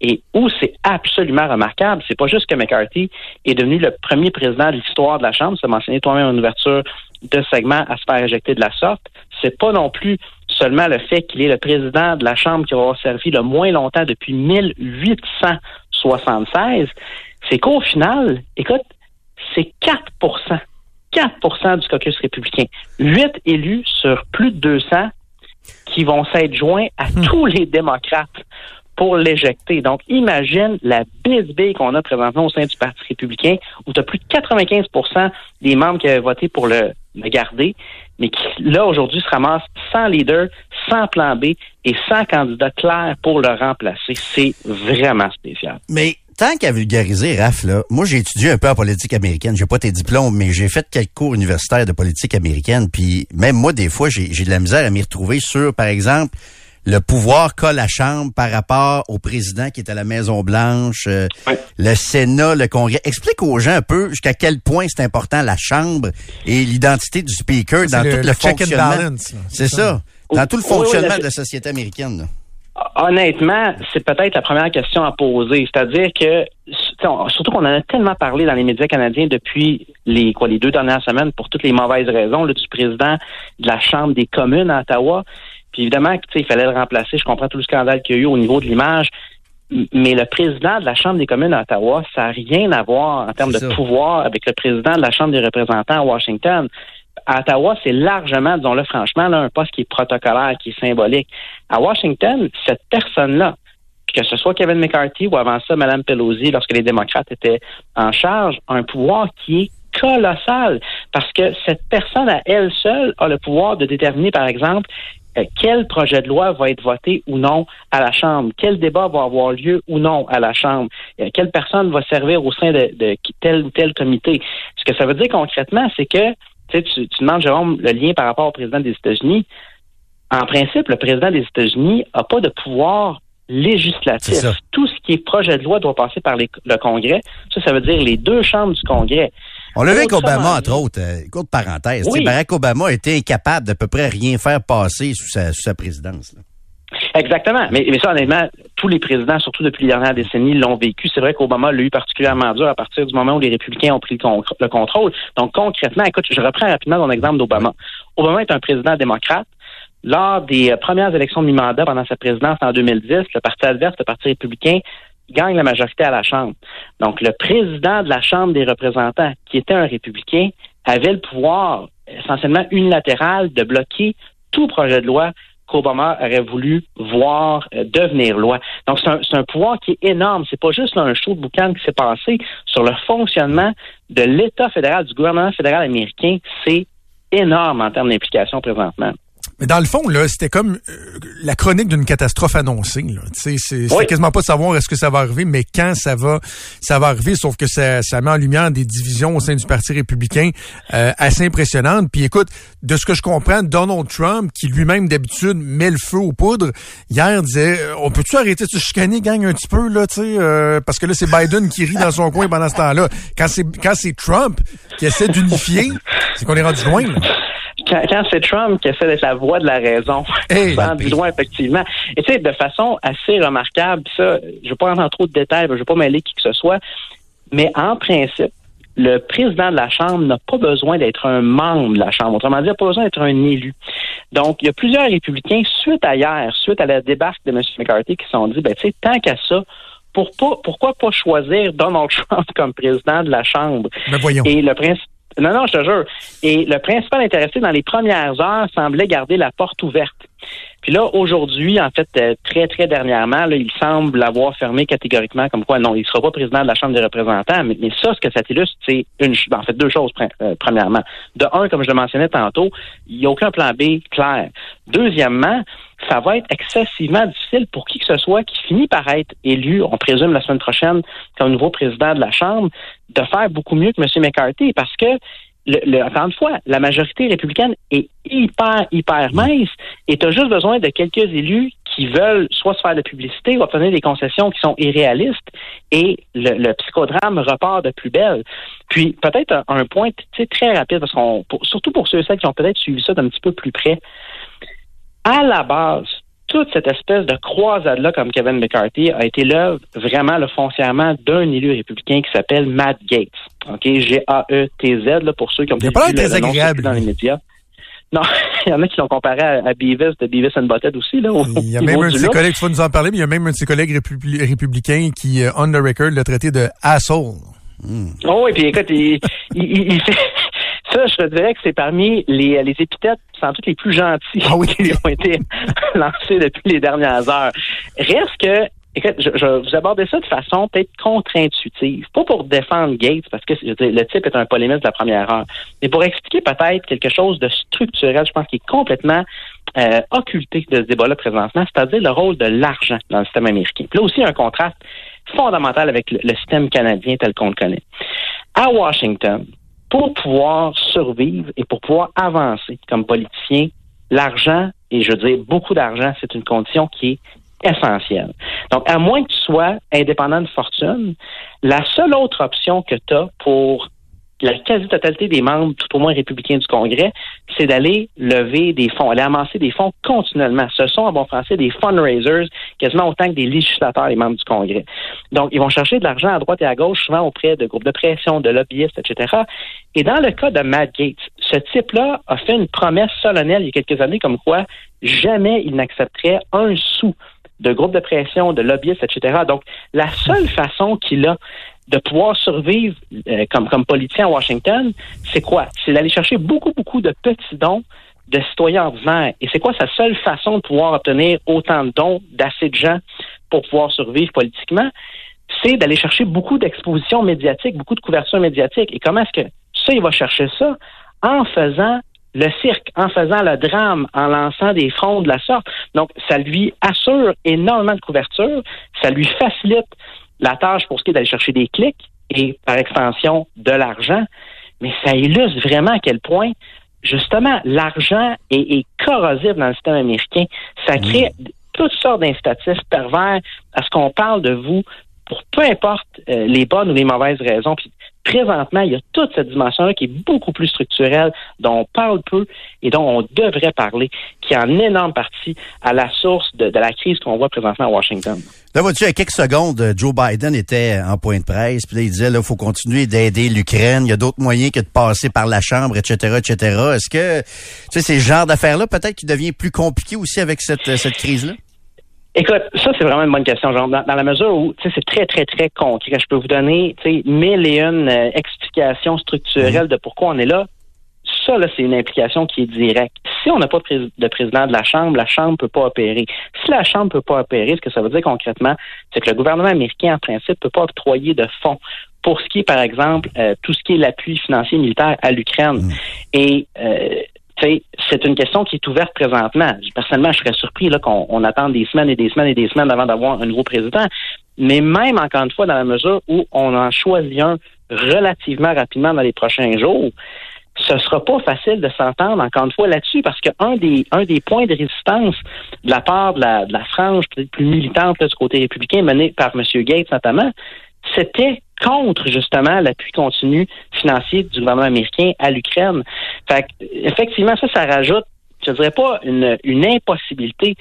[SPEAKER 12] Et où c'est absolument remarquable, c'est pas juste que McCarthy est devenu le premier président de l'histoire de la Chambre, ça mentionné toi-même en ouverture de segment à se faire éjecter de la sorte. C'est pas non plus seulement le fait qu'il est le président de la Chambre qui aura servi le moins longtemps depuis 1876, c'est qu'au final, écoute, c'est 4% 4% du caucus républicain. 8 élus sur plus de 200 qui vont s'être joints à tous les démocrates pour l'éjecter. Donc, imagine la bisbille qu'on a présentement au sein du Parti républicain, où tu as plus de 95% des membres qui avaient voté pour le, le garder, mais qui, là, aujourd'hui, se ramassent sans leader, sans plan B et sans candidat clair pour le remplacer. C'est vraiment spécial.
[SPEAKER 6] Mais tant qu'à vulgariser, Raph, là, moi j'ai étudié un peu en politique américaine. J'ai pas tes diplômes, mais j'ai fait quelques cours universitaires de politique américaine. Puis même moi, des fois, j'ai j'ai de la misère à m'y retrouver sur, par exemple, le pouvoir qu'a la Chambre par rapport au président qui est à la Maison Blanche, euh, le Sénat, le Congrès. Explique aux gens un peu jusqu'à quel point c'est important la Chambre et l'identité du speaker dans tout
[SPEAKER 10] le-
[SPEAKER 6] fonctionnement. C'est
[SPEAKER 10] C'est
[SPEAKER 6] ça.
[SPEAKER 12] ça.
[SPEAKER 6] Dans tout le
[SPEAKER 12] Oui, oui,
[SPEAKER 6] fonctionnement de la société américaine. là.
[SPEAKER 12] Honnêtement, c'est peut-être la première question à poser. C'est-à-dire que, surtout qu'on en a tellement parlé dans les médias canadiens depuis les quoi les deux dernières semaines pour toutes les mauvaises raisons là, du président de la Chambre des communes à Ottawa. Puis évidemment, tu sais, il fallait le remplacer. Je comprends tout le scandale qu'il y a eu au niveau de l'image. Mais le président de la Chambre des communes à Ottawa, ça n'a rien à voir en termes de pouvoir avec le président de la Chambre des représentants à Washington. À Ottawa, c'est largement, disons-le franchement, là, un poste qui est protocolaire, qui est symbolique. À Washington, cette personne-là, que ce soit Kevin McCarthy ou avant ça, Mme Pelosi, lorsque les démocrates étaient en charge, a un pouvoir qui est colossal parce que cette personne à elle seule a le pouvoir de déterminer, par exemple, euh, quel projet de loi va être voté ou non à la Chambre, quel débat va avoir lieu ou non à la Chambre, euh, quelle personne va servir au sein de, de tel ou tel comité. Ce que ça veut dire concrètement, c'est que tu, demandes, Jérôme, le lien par rapport au président des États-Unis. En principe, le président des États-Unis n'a pas de pouvoir législatif. Tout ce qui est projet de loi doit passer par les- le Congrès. Ça, ça veut dire les deux chambres du Congrès.
[SPEAKER 6] On l'a vu avec Obama, entre autres. Euh, courte parenthèse.
[SPEAKER 12] Oui.
[SPEAKER 6] Barack Obama était incapable d'à peu près rien faire passer sous sa, sous sa présidence. là.
[SPEAKER 12] Exactement. Mais, ça, honnêtement, tous les présidents, surtout depuis les dernières décennies, l'ont vécu. C'est vrai qu'Obama l'a eu particulièrement dur à partir du moment où les républicains ont pris le contrôle. Donc, concrètement, écoute, je reprends rapidement mon exemple d'Obama. Obama est un président démocrate. Lors des euh, premières élections de mi-mandat pendant sa présidence en 2010, le parti adverse, le parti républicain, gagne la majorité à la Chambre. Donc, le président de la Chambre des représentants, qui était un républicain, avait le pouvoir essentiellement unilatéral de bloquer tout projet de loi qu'Obama aurait voulu voir euh, devenir loi. Donc, c'est un, pouvoir qui est énorme. C'est pas juste un show de boucan qui s'est passé sur le fonctionnement de l'État fédéral, du gouvernement fédéral américain. C'est énorme en termes d'implication présentement.
[SPEAKER 10] Mais dans le fond, là, c'était comme euh, la chronique d'une catastrophe annoncée. Là. Tu sais, C'est
[SPEAKER 12] Oui.
[SPEAKER 10] quasiment pas de savoir est-ce que ça va arriver, mais quand ça va, ça va arriver. Sauf que ça, ça met en lumière des divisions au sein du Parti républicain euh, assez impressionnantes. Puis écoute, de ce que je comprends, Donald Trump, qui lui-même d'habitude met le feu aux poudres, hier disait, euh, on peut-tu arrêter de se chicaner, gang, un petit peu là, tu sais, euh, parce que là c'est Biden qui rit dans son coin pendant ce temps-là. Quand c'est quand c'est Trump qui essaie d'unifier, c'est qu'on est rendu loin. là.
[SPEAKER 12] Quand, quand c'est Trump qui essaie d'être la voix de la raison,
[SPEAKER 10] Hey,
[SPEAKER 12] sans du loin, effectivement. Et tu sais, de façon assez remarquable, ça, je ne vais pas rentrer en trop de détails, je ne vais pas mêler qui que ce soit, mais en principe, le président de la Chambre n'a pas besoin d'être un membre de la Chambre. Autrement dit, il n'a pas besoin d'être un élu. Donc, il y a plusieurs républicains, suite à hier, suite à la débarque de M. McCarthy, qui se sont dit, ben, tu sais, tant qu'à ça, pour pas, pourquoi pas choisir Donald Trump comme président de la Chambre?
[SPEAKER 10] Mais voyons.
[SPEAKER 12] Et le principe. Non, non, je te jure. Et le principal intéressé dans les premières heures semblait garder la porte ouverte. Puis là, aujourd'hui, en fait, euh, très, très dernièrement, là, il semble l'avoir fermé catégoriquement comme quoi, non, il ne sera pas président de la Chambre des représentants. Mais, ça, ce que ça t'illustre, c'est une, en fait, deux choses, euh, premièrement. De un, comme je le mentionnais tantôt, il n'y a aucun plan B clair. Deuxièmement, ça va être excessivement difficile pour qui que ce soit qui finit par être élu, on présume la semaine prochaine, comme nouveau président de la Chambre, de faire beaucoup mieux que M. McCarthy parce que le, le- encore une fois, la majorité républicaine est hyper, hyper mince et tu as juste besoin de quelques élus qui veulent soit se faire de publicité ou obtenir des concessions qui sont irréalistes et le, le psychodrame repart de plus belle. Puis peut-être un, un point très rapide, parce qu'on surtout pour ceux et celles qui ont peut-être suivi ça d'un petit peu plus près. À la base, toute cette espèce de croisade-là, comme Kevin McCarthy, a été l'œuvre vraiment le foncièrement d'un élu républicain qui s'appelle Matt Gates. OK, G-A-E-T-Z, là, pour ceux qui ont
[SPEAKER 10] Il pas
[SPEAKER 12] vu
[SPEAKER 10] l'air
[SPEAKER 12] le-
[SPEAKER 10] très
[SPEAKER 12] le nom
[SPEAKER 10] agréable,
[SPEAKER 12] circuler dans les médias. Non, il y en a qui l'ont comparé à, à Beavis de Beavis and Butthead aussi. Là, au
[SPEAKER 10] Il y a même un de ses collègues, tu vas nous en parler, mais il y a même un de ses collègues républi- républicains qui, euh, on the record, l'a traité de asshole.
[SPEAKER 12] Oh oui, puis écoute, il, il, il- il fait... Ça, je te dirais que c'est parmi les, les épithètes, sans doute les plus gentils
[SPEAKER 10] Ah
[SPEAKER 12] qui ont été lancés depuis les dernières heures. Reste que, écoute, je, je vous aborder ça de façon peut-être contre-intuitive. Pas pour défendre Gates, parce que je veux dire, le type est un polémiste de la première heure, mais pour expliquer peut-être quelque chose de structurel, je pense, qui est complètement euh, occulté de ce débat-là présentement, c'est-à-dire le rôle de l'argent dans le système américain. Puis là aussi, il y a un contraste fondamentale avec le, le système canadien tel qu'on le connaît. À Washington, pour pouvoir survivre et pour pouvoir avancer comme politicien, l'argent, et je veux dire beaucoup d'argent, c'est une condition qui est essentielle. Donc, à moins que tu sois indépendant de fortune, la seule autre option que tu as pour la quasi-totalité des membres, tout au moins républicains du Congrès, c'est d'aller lever des fonds, aller amasser des fonds continuellement. Ce sont, en bon français, des fundraisers, quasiment autant que des législateurs, les membres du Congrès. Donc, ils vont chercher de l'argent à droite et à gauche, souvent auprès de groupes de pression, de lobbyistes, etc. Et dans le cas de Matt Gates, ce type-là a fait une promesse solennelle il y a quelques années comme quoi jamais il n'accepterait un sou de groupes de pression, de lobbyistes, etc. Donc, la seule façon qu'il a de pouvoir survivre euh, comme, comme politicien à Washington, c'est quoi? C'est d'aller chercher beaucoup, beaucoup de petits dons de citoyens ordinaires. Et c'est quoi sa seule façon de pouvoir obtenir autant de dons d'assez de gens pour pouvoir survivre politiquement? C'est d'aller chercher beaucoup d'expositions médiatiques, beaucoup de couverture médiatique. Et comment est-ce que ça, il va chercher ça? En faisant le cirque, en faisant le drame, en lançant des fronts de la sorte. Donc, ça lui assure énormément de couverture, ça lui facilite la tâche pour ce qui est d'aller chercher des clics et par extension de l'argent, mais ça illustre vraiment à quel point justement l'argent est, corrosif dans le système américain. Ça crée toutes sortes d'incitatifs pervers à ce qu'on parle de vous pour peu importe euh, les bonnes ou les mauvaises raisons. Puis présentement, il y a toute cette dimension-là qui est beaucoup plus structurelle, dont on parle peu et dont on devrait parler, qui est en énorme partie à la source de, la crise qu'on voit présentement à Washington.
[SPEAKER 6] Là, vois-tu, il quelques secondes, Joe Biden était en point de presse, puis là, il disait, là, faut continuer d'aider l'Ukraine, il y a d'autres moyens que de passer par la Chambre, etc., etc. Est-ce que, tu sais, ces genres d'affaires-là, peut-être qu'il devient plus compliqué aussi avec cette, cette crise-là?
[SPEAKER 12] Écoute, ça, c'est vraiment une bonne question, Genre, Dans, la mesure où, c'est très, très, très concret. Je peux vous donner, tu sais, mille et une euh, explications structurelles mhm. de pourquoi on est là. Ça, là, c'est une implication qui est directe. Si on n'a pas de, président de la Chambre, la Chambre ne peut pas opérer. Si la Chambre ne peut pas opérer, ce que ça veut dire concrètement, c'est que le gouvernement américain, en principe, ne peut pas octroyer de fonds pour ce qui est, par exemple, euh, tout ce qui est l'appui financier militaire à l'Ukraine. Mhm. Et euh, c'est une question qui est ouverte présentement. Personnellement, je serais surpris qu'on attende des semaines et des semaines et des semaines avant d'avoir un nouveau président. Mais même, encore une fois, dans la mesure où on en choisit un relativement rapidement dans les prochains jours, ce sera pas facile de s'entendre encore une fois là-dessus parce qu'un des un des points de résistance de la part de la, de la frange plus militante du côté républicain menée par M. Gates notamment, c'était contre justement l'appui continu financier du gouvernement américain à l'Ukraine. Fait effectivement, ça, ça rajoute, je dirais pas une, une impossibilité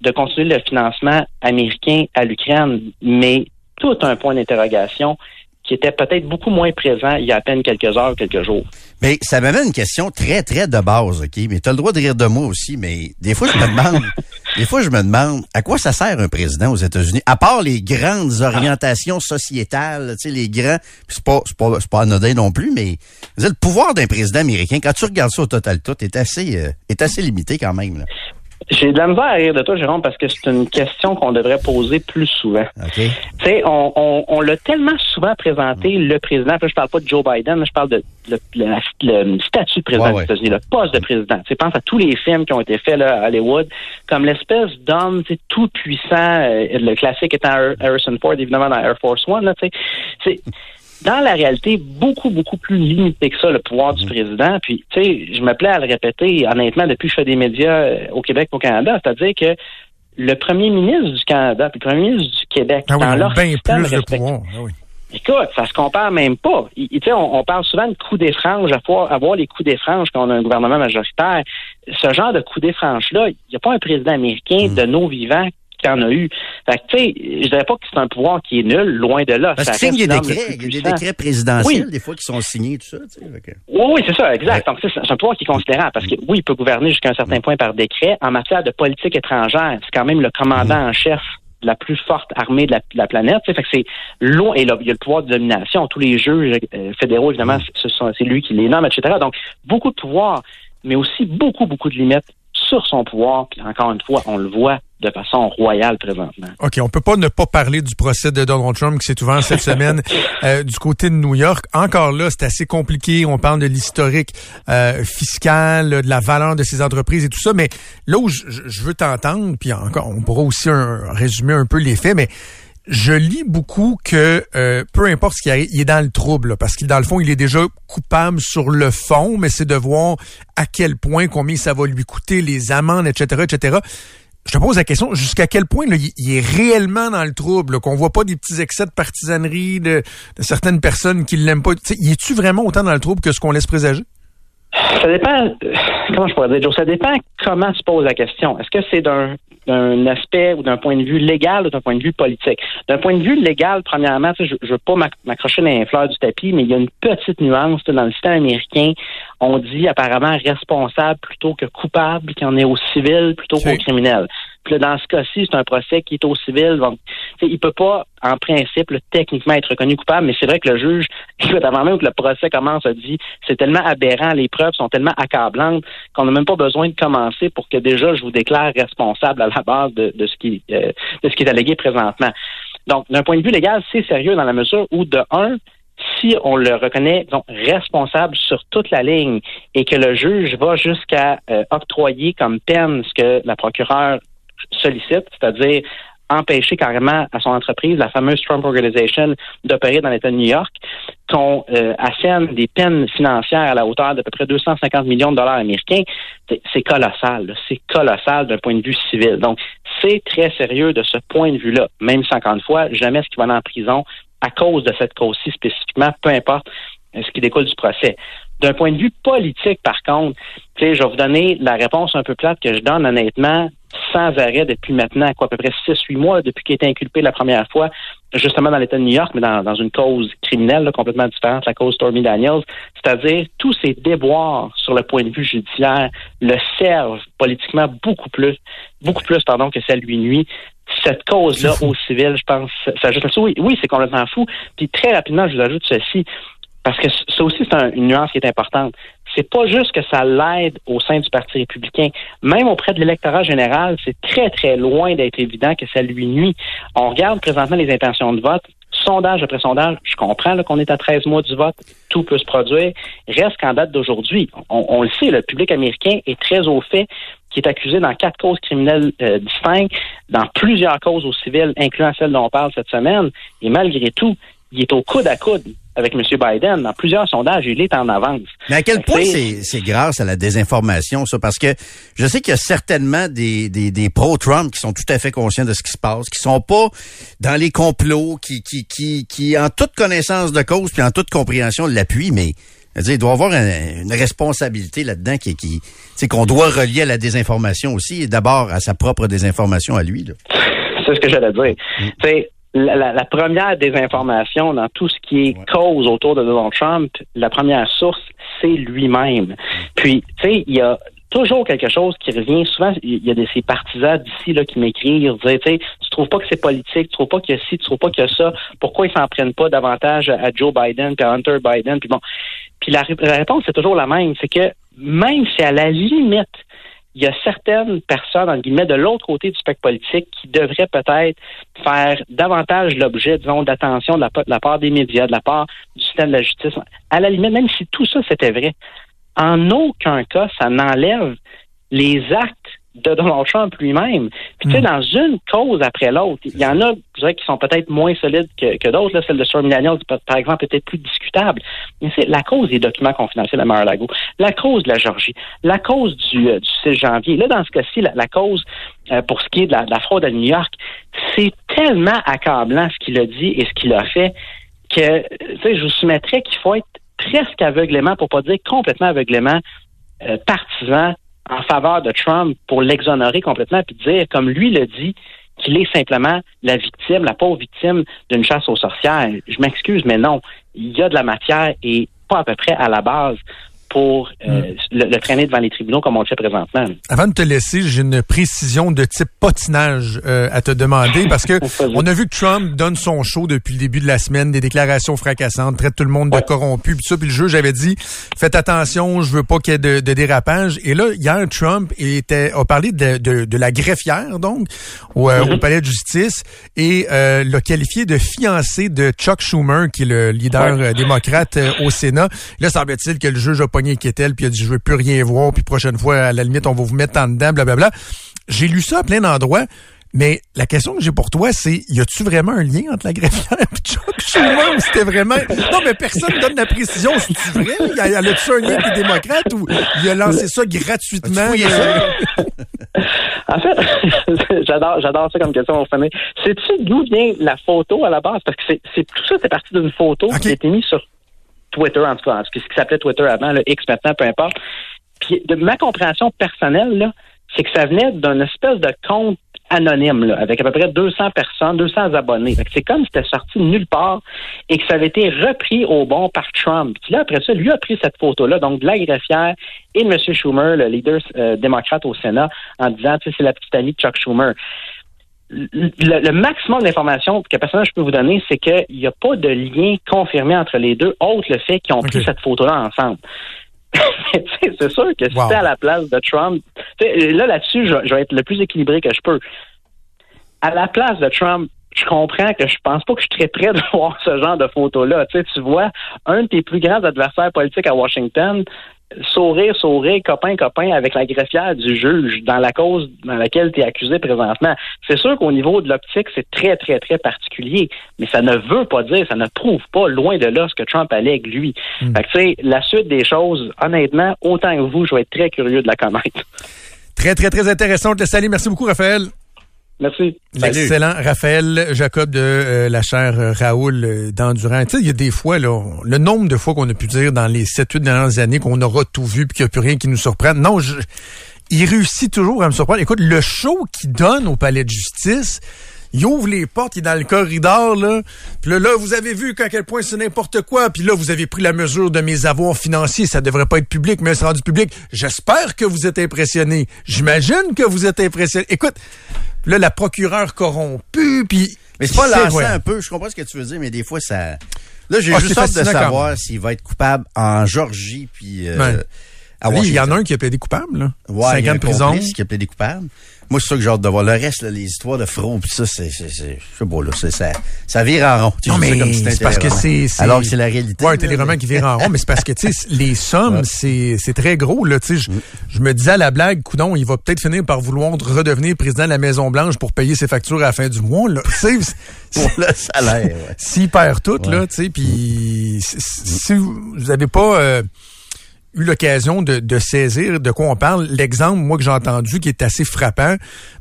[SPEAKER 12] de continuer le financement américain à l'Ukraine, mais tout un point d'interrogation qui était peut-être beaucoup moins présent il y a à peine quelques heures, quelques jours.
[SPEAKER 6] Mais ça m'amène une question très, très de base, OK? Mais tu as le droit de rire de moi aussi, mais des fois, je me demande, des fois, je me demande à quoi ça sert un président aux États-Unis, à part les grandes orientations sociétales, tu sais, les grands, c'est pas, c'est pas, c'est pas anodin non plus, mais le pouvoir d'un président américain, quand tu regardes ça au total tout, est assez, euh, est assez limité quand même, là.
[SPEAKER 12] J'ai de la misère à rire de toi, Jérôme, parce que c'est une question qu'on devrait poser plus souvent. Tu sais, on, on, on l'a tellement souvent présenté, le président, je parle pas de Joe Biden, je parle de le, le, statut de président des États-Unis, le poste de président. Tu pense à tous les films qui ont été faits là, à Hollywood, comme l'espèce d'homme tout puissant, euh, le classique étant Harrison Ford, évidemment, dans Air Force One, là, tu sais dans la réalité, beaucoup, beaucoup plus limité que ça, le pouvoir du mhm. président. Puis, tu sais, je me plais à le répéter, honnêtement, depuis que je fais des médias euh, au Québec au Canada, c'est-à-dire que le premier ministre du Canada puis le premier ministre du Québec,
[SPEAKER 10] ah
[SPEAKER 12] dans leur
[SPEAKER 10] bien plus de pouvoir. Ah oui.
[SPEAKER 12] Écoute, ça se compare même pas. Tu sais, on, on, parle souvent de coups des franges, à avoir les coups des franges quand on a un gouvernement majoritaire. Ce genre de coups des franges-là, il n'y a pas un président américain mhm. de nos vivants qu'il en a eu. Fait que, tu sais, je dirais pas que c'est un pouvoir qui est nul, loin de là.
[SPEAKER 6] Parce qu'il a des décrets, il y a des décrets présidentiels, des fois, qui sont signés, tout ça, tu sais.
[SPEAKER 12] Oui, oui, c'est ça, exact. Donc, c'est un pouvoir qui est considérable parce que, oui, il peut gouverner jusqu'à un certain point par décret. En matière de politique étrangère, c'est quand même le commandant en chef de la plus forte armée de la, planète. Fait que c'est loin, et là, il y a le pouvoir de domination. Tous les juges euh, fédéraux, évidemment, c'est lui qui les nomme, etc. Donc, beaucoup de pouvoir, mais aussi beaucoup, beaucoup de limites sur son pouvoir. Puis encore une fois, on le voit de façon royale présentement.
[SPEAKER 10] OK, on peut pas ne pas parler du procès de Donald Trump qui s'est ouvert cette semaine euh, du côté de New York. Encore là, c'est assez compliqué. On parle de l'historique euh, fiscal, de la valeur de ces entreprises et tout ça. Mais là où je, veux t'entendre, puis encore, on pourra aussi résumer un peu les faits, mais je lis beaucoup que euh, peu importe ce qui arrive, il est dans le trouble, là, parce que dans le fond, il est déjà coupable sur le fond, mais c'est de voir à quel point, combien ça va lui coûter, les amendes, etc., etc. Je te pose la question, jusqu'à quel point là, il est réellement dans le trouble, qu'on voit pas des petits excès de partisanerie de, certaines personnes qui l'aiment pas. Tu sais, y est-tu vraiment autant dans le trouble que ce qu'on laisse présager?
[SPEAKER 12] Ça dépend, comment je pourrais dire, Joe, ça dépend comment se pose la question. Est-ce que c'est d'un d'un aspect ou d'un point de vue légal ou d'un point de vue politique? D'un point de vue légal, premièrement, je ne veux pas m'ac- m'accrocher dans les fleurs du tapis, mais il y a une petite nuance dans le système américain. On dit apparemment responsable plutôt que coupable, qu'il en est au civil plutôt qu'au criminel. Puis là, dans ce cas-ci, c'est un procès qui est au civil. Donc, il peut pas, en principe, techniquement être reconnu coupable, mais c'est vrai que le juge, avant même que le procès commence, a dit c'est tellement aberrant, les preuves sont tellement accablantes qu'on n'a même pas besoin de commencer pour que déjà je vous déclare responsable à la base de, ce qui euh, de ce qui est allégué présentement. Donc, d'un point de vue légal, c'est sérieux dans la mesure où, de un, si on le reconnaît disons, responsable sur toute la ligne et que le juge va jusqu'à euh, octroyer comme peine ce que la procureure sollicite, c'est-à-dire empêcher carrément à son entreprise, la fameuse Trump Organization, d'opérer dans l'État de New York, qu'on euh, assène des peines financières à la hauteur d'à peu près 250 millions de dollars américains, c'est- colossal. C'est colossal d'un point de vue civil. Donc, c'est très sérieux de ce point de vue-là. Même si, encore une fois, jamais ce qui va aller en prison à cause de cette cause-ci spécifiquement, peu importe euh, ce qui découle du procès. D'un point de vue politique, par contre, je vais vous donner la réponse un peu plate que je donne honnêtement sans arrêt depuis maintenant, quoi, à peu près 6-8 mois, depuis qu'il a été inculpé la première fois, justement dans l'État de New York, mais dans, dans une cause criminelle là, complètement différente, la cause Stormy Daniels. C'est-à-dire, tous ces déboires sur le point de vue judiciaire le servent politiquement beaucoup plus, beaucoup plus, pardon, que ça lui nuit. Cette cause-là au civil, je pense, ça ajoute ça. Oui, oui c'est complètement fou. Puis très rapidement, je vous ajoute ceci. Parce que ça aussi, c'est un- une nuance qui est importante. C'est pas juste que ça l'aide au sein du Parti républicain. Même auprès de l'électorat général, c'est très, très loin d'être évident que ça lui nuit. On regarde présentement les intentions de vote. Sondage après sondage, je comprends qu'on est à 13 mois du vote, tout peut se produire. Reste qu'en date d'aujourd'hui, on, on le sait, le public américain est très au fait qui est accusé dans quatre causes criminelles euh, distinctes, dans plusieurs causes au civil, incluant celle dont on parle cette semaine. Et malgré tout, il est au coude à coude avec M. Biden. Dans plusieurs sondages, il est en avance.
[SPEAKER 6] Mais à quel point c'est grâce à la désinformation, ça? Parce que je sais qu'il y a certainement des, des, des pro-Trump qui sont tout à fait conscients de ce qui se passe, qui sont pas dans les complots, qui, qui, qui, qui en toute connaissance de cause puis en toute compréhension l'appuient, mais il doit avoir un- une responsabilité là-dedans qui, qui qu'on doit relier à la désinformation aussi, et d'abord à sa propre désinformation à lui. Là.
[SPEAKER 12] C'est ce que j'allais dire. Sais, la, la- la première désinformation dans tout ce qui est cause autour de Donald Trump, la première source, c'est lui-même. Puis, tu sais, il y a toujours quelque chose qui revient. Souvent, il y a des ces partisans d'ici là qui m'écrivent, dire, tu sais, tu trouves pas que c'est politique, tu trouves pas qu'il y a ci, tu trouves pas qu'il y a ça. Pourquoi ils s'en prennent pas davantage à Joe Biden, puis à Hunter Biden, puis bon. Puis la, la réponse c'est toujours la même, c'est que même si à la limite il y a certaines personnes, en guillemets, de l'autre côté du spectre politique qui devraient peut-être faire davantage l'objet, disons, d'attention de la, de la part des médias, de la part du système de la justice. À la limite, même si tout ça c'était vrai, en aucun cas, ça n'enlève les actes de Donald Trump lui-même. Puis, tu sais, dans une cause après l'autre, il y en a, je dirais, qui sont peut-être moins solides que, que d'autres. Là, Celle de Stormy Daniels, par exemple, est peut-être plus discutable. Mais c'est la cause des documents confidentiels à Mar-a-Lago, la cause de la Georgie, la cause du, euh, du 6 janvier. Là, dans ce cas-ci, la, la cause euh, pour ce qui est de la, de la fraude à New York, c'est tellement accablant ce qu'il a dit et ce qu'il a fait que, euh, tu sais, je vous soumettrais qu'il faut être presque aveuglément, pour pas dire complètement aveuglément, euh, partisan en faveur de Trump pour l'exonérer complètement puis dire, comme lui le dit, qu'il est simplement la victime, la pauvre victime d'une chasse aux sorcières. Je m'excuse, mais non. Il y a de la matière et pas à peu près à la base pour euh, le, le traîner devant les tribunaux comme on le fait présentement.
[SPEAKER 10] Avant de te laisser, j'ai une précision de type patinage euh, à te demander parce que on a vu que Trump donne son show depuis le début de la semaine, des déclarations fracassantes, traite tout le monde de corrompu, puis ça, puis le juge avait dit faites attention, je veux pas qu'il y ait de, de dérapage. Et là, hier, Trump était a parlé de, de, de la greffière donc au, euh, au palais de justice et euh, l'a qualifié de fiancé de Chuck Schumer, qui est le leader démocrate au Sénat. Là, semble-t-il que le juge a pogné Kettel puis il a dit je veux plus rien voir, puis prochaine fois à la limite on va vous mettre en dedans, blablabla. J'ai lu ça à plein d'endroits. Mais la question que j'ai pour toi, c'est y a-tu vraiment un lien entre la greffière et Chuck Schumer ou c'était vraiment Non, mais personne donne la précision, c'est tu vrai Y a- y a-tu un lien avec les démocrates ou il a lancé ça gratuitement
[SPEAKER 12] En fait, j'adore, j'adore ça comme question. Sais-tu d'où vient la photo à la base? Parce que c'est, c'est tout ça, c'est parti d'une photo qui a été mise sur Twitter, en tout cas, ce qui s'appelait Twitter avant, le X maintenant, peu importe. Puis de ma compréhension personnelle, là, c'est que ça venait d'un espèce de compte anonyme, là, avec à peu près 200 personnes, 200 abonnés. C'est comme si c'était sorti de nulle part et que ça avait été repris au bon par Trump. Puis là, après ça, lui a pris cette photo-là, donc de la greffière et de M. Schumer, le leader euh, démocrate au Sénat, en disant, tu sais, c'est la petite amie de Chuck Schumer. Le, le maximum d'informations que personnellement je peux vous donner, c'est qu'il n'y a pas de lien confirmé entre les deux, autre le fait qu'ils ont pris cette photo-là ensemble. C'est sûr que si
[SPEAKER 13] Wow.
[SPEAKER 12] c'était à la place de Trump, là, là-dessus, je, je vais être le plus équilibré que je peux. À la place de Trump, je comprends que je pense pas que je serais prêt de voir ce genre de photo-là. Tu sais, tu vois un de tes plus grands adversaires politiques à Washington sourire, sourire, copain, copain avec la greffière du juge dans la cause dans laquelle tu es accusé présentement. C'est sûr qu'au niveau de l'optique, c'est très, très, très particulier, mais ça ne veut pas dire, ça ne prouve pas, loin de là, ce que Trump allègue, lui. Fait que, tu sais, la suite des choses, honnêtement, autant que vous, je vais être très curieux de la connaître.
[SPEAKER 10] Très, très, très intéressant. On te aller. Merci beaucoup, Raphaël.
[SPEAKER 12] Merci.
[SPEAKER 10] L'excellent Raphaël Jacob de euh, la chaire euh, Raoul euh, d'Endurant. Tu sais, il y a des fois, là, on- le nombre de fois qu'on a pu dire dans les 7-8 dernières années qu'on aura tout vu puis qu'il n'y a plus rien qui nous surprenne. Non, je- il réussit toujours à me surprendre. Écoute, le show qu'il donne au palais de justice, il ouvre les portes, il est dans le corridor, là. Puis là, là, vous avez vu à quel point c'est n'importe quoi. Puis là, vous avez pris la mesure de mes avoirs financiers. Ça devrait pas être public, mais c'est rendu public. J'espère que vous êtes impressionné. J'imagine que vous êtes impressionné. Écoute, là, la procureure corrompue, puis...
[SPEAKER 6] Mais c'est pas
[SPEAKER 10] vrai.
[SPEAKER 6] un peu, je comprends ce que tu veux dire, mais des fois, ça... Là, j'ai
[SPEAKER 10] Ah,
[SPEAKER 6] juste hâte de savoir s'il va être coupable en Georgie, puis euh, à
[SPEAKER 10] Oui, il y en a un qui a plaidé coupable, là.
[SPEAKER 6] Ouais, il y a un
[SPEAKER 10] prison.
[SPEAKER 6] qui a plaidé coupable. Moi, c'est ça que j'ai hâte de voir. Le reste, là, les histoires de fraude, pis ça, c'est, c'est, c'est, je sais pas, là, c'est, ça, ça vire en rond.
[SPEAKER 10] Non, mais
[SPEAKER 6] comme
[SPEAKER 10] c'est parce que c'est... c'est-
[SPEAKER 6] Alors que c'est la réalité.
[SPEAKER 10] Ouais, un téléroman qui vire en rond, mais c'est parce que, tu sais, les sommes,
[SPEAKER 6] Ouais.
[SPEAKER 10] c'est c'est très gros, là, tu sais. Je, je me disais à la blague, coudon, il va peut-être finir par vouloir redevenir président de la Maison-Blanche pour payer ses factures à la fin du mois, là. Tu sais,
[SPEAKER 6] Pour le salaire, ouais.
[SPEAKER 10] S'il perd tout,
[SPEAKER 6] Ouais.
[SPEAKER 10] là, tu sais, puis si- si vous n'avez pas euh, eu l'occasion de, saisir de quoi on parle, l'exemple, moi, que j'ai entendu, qui est assez frappant,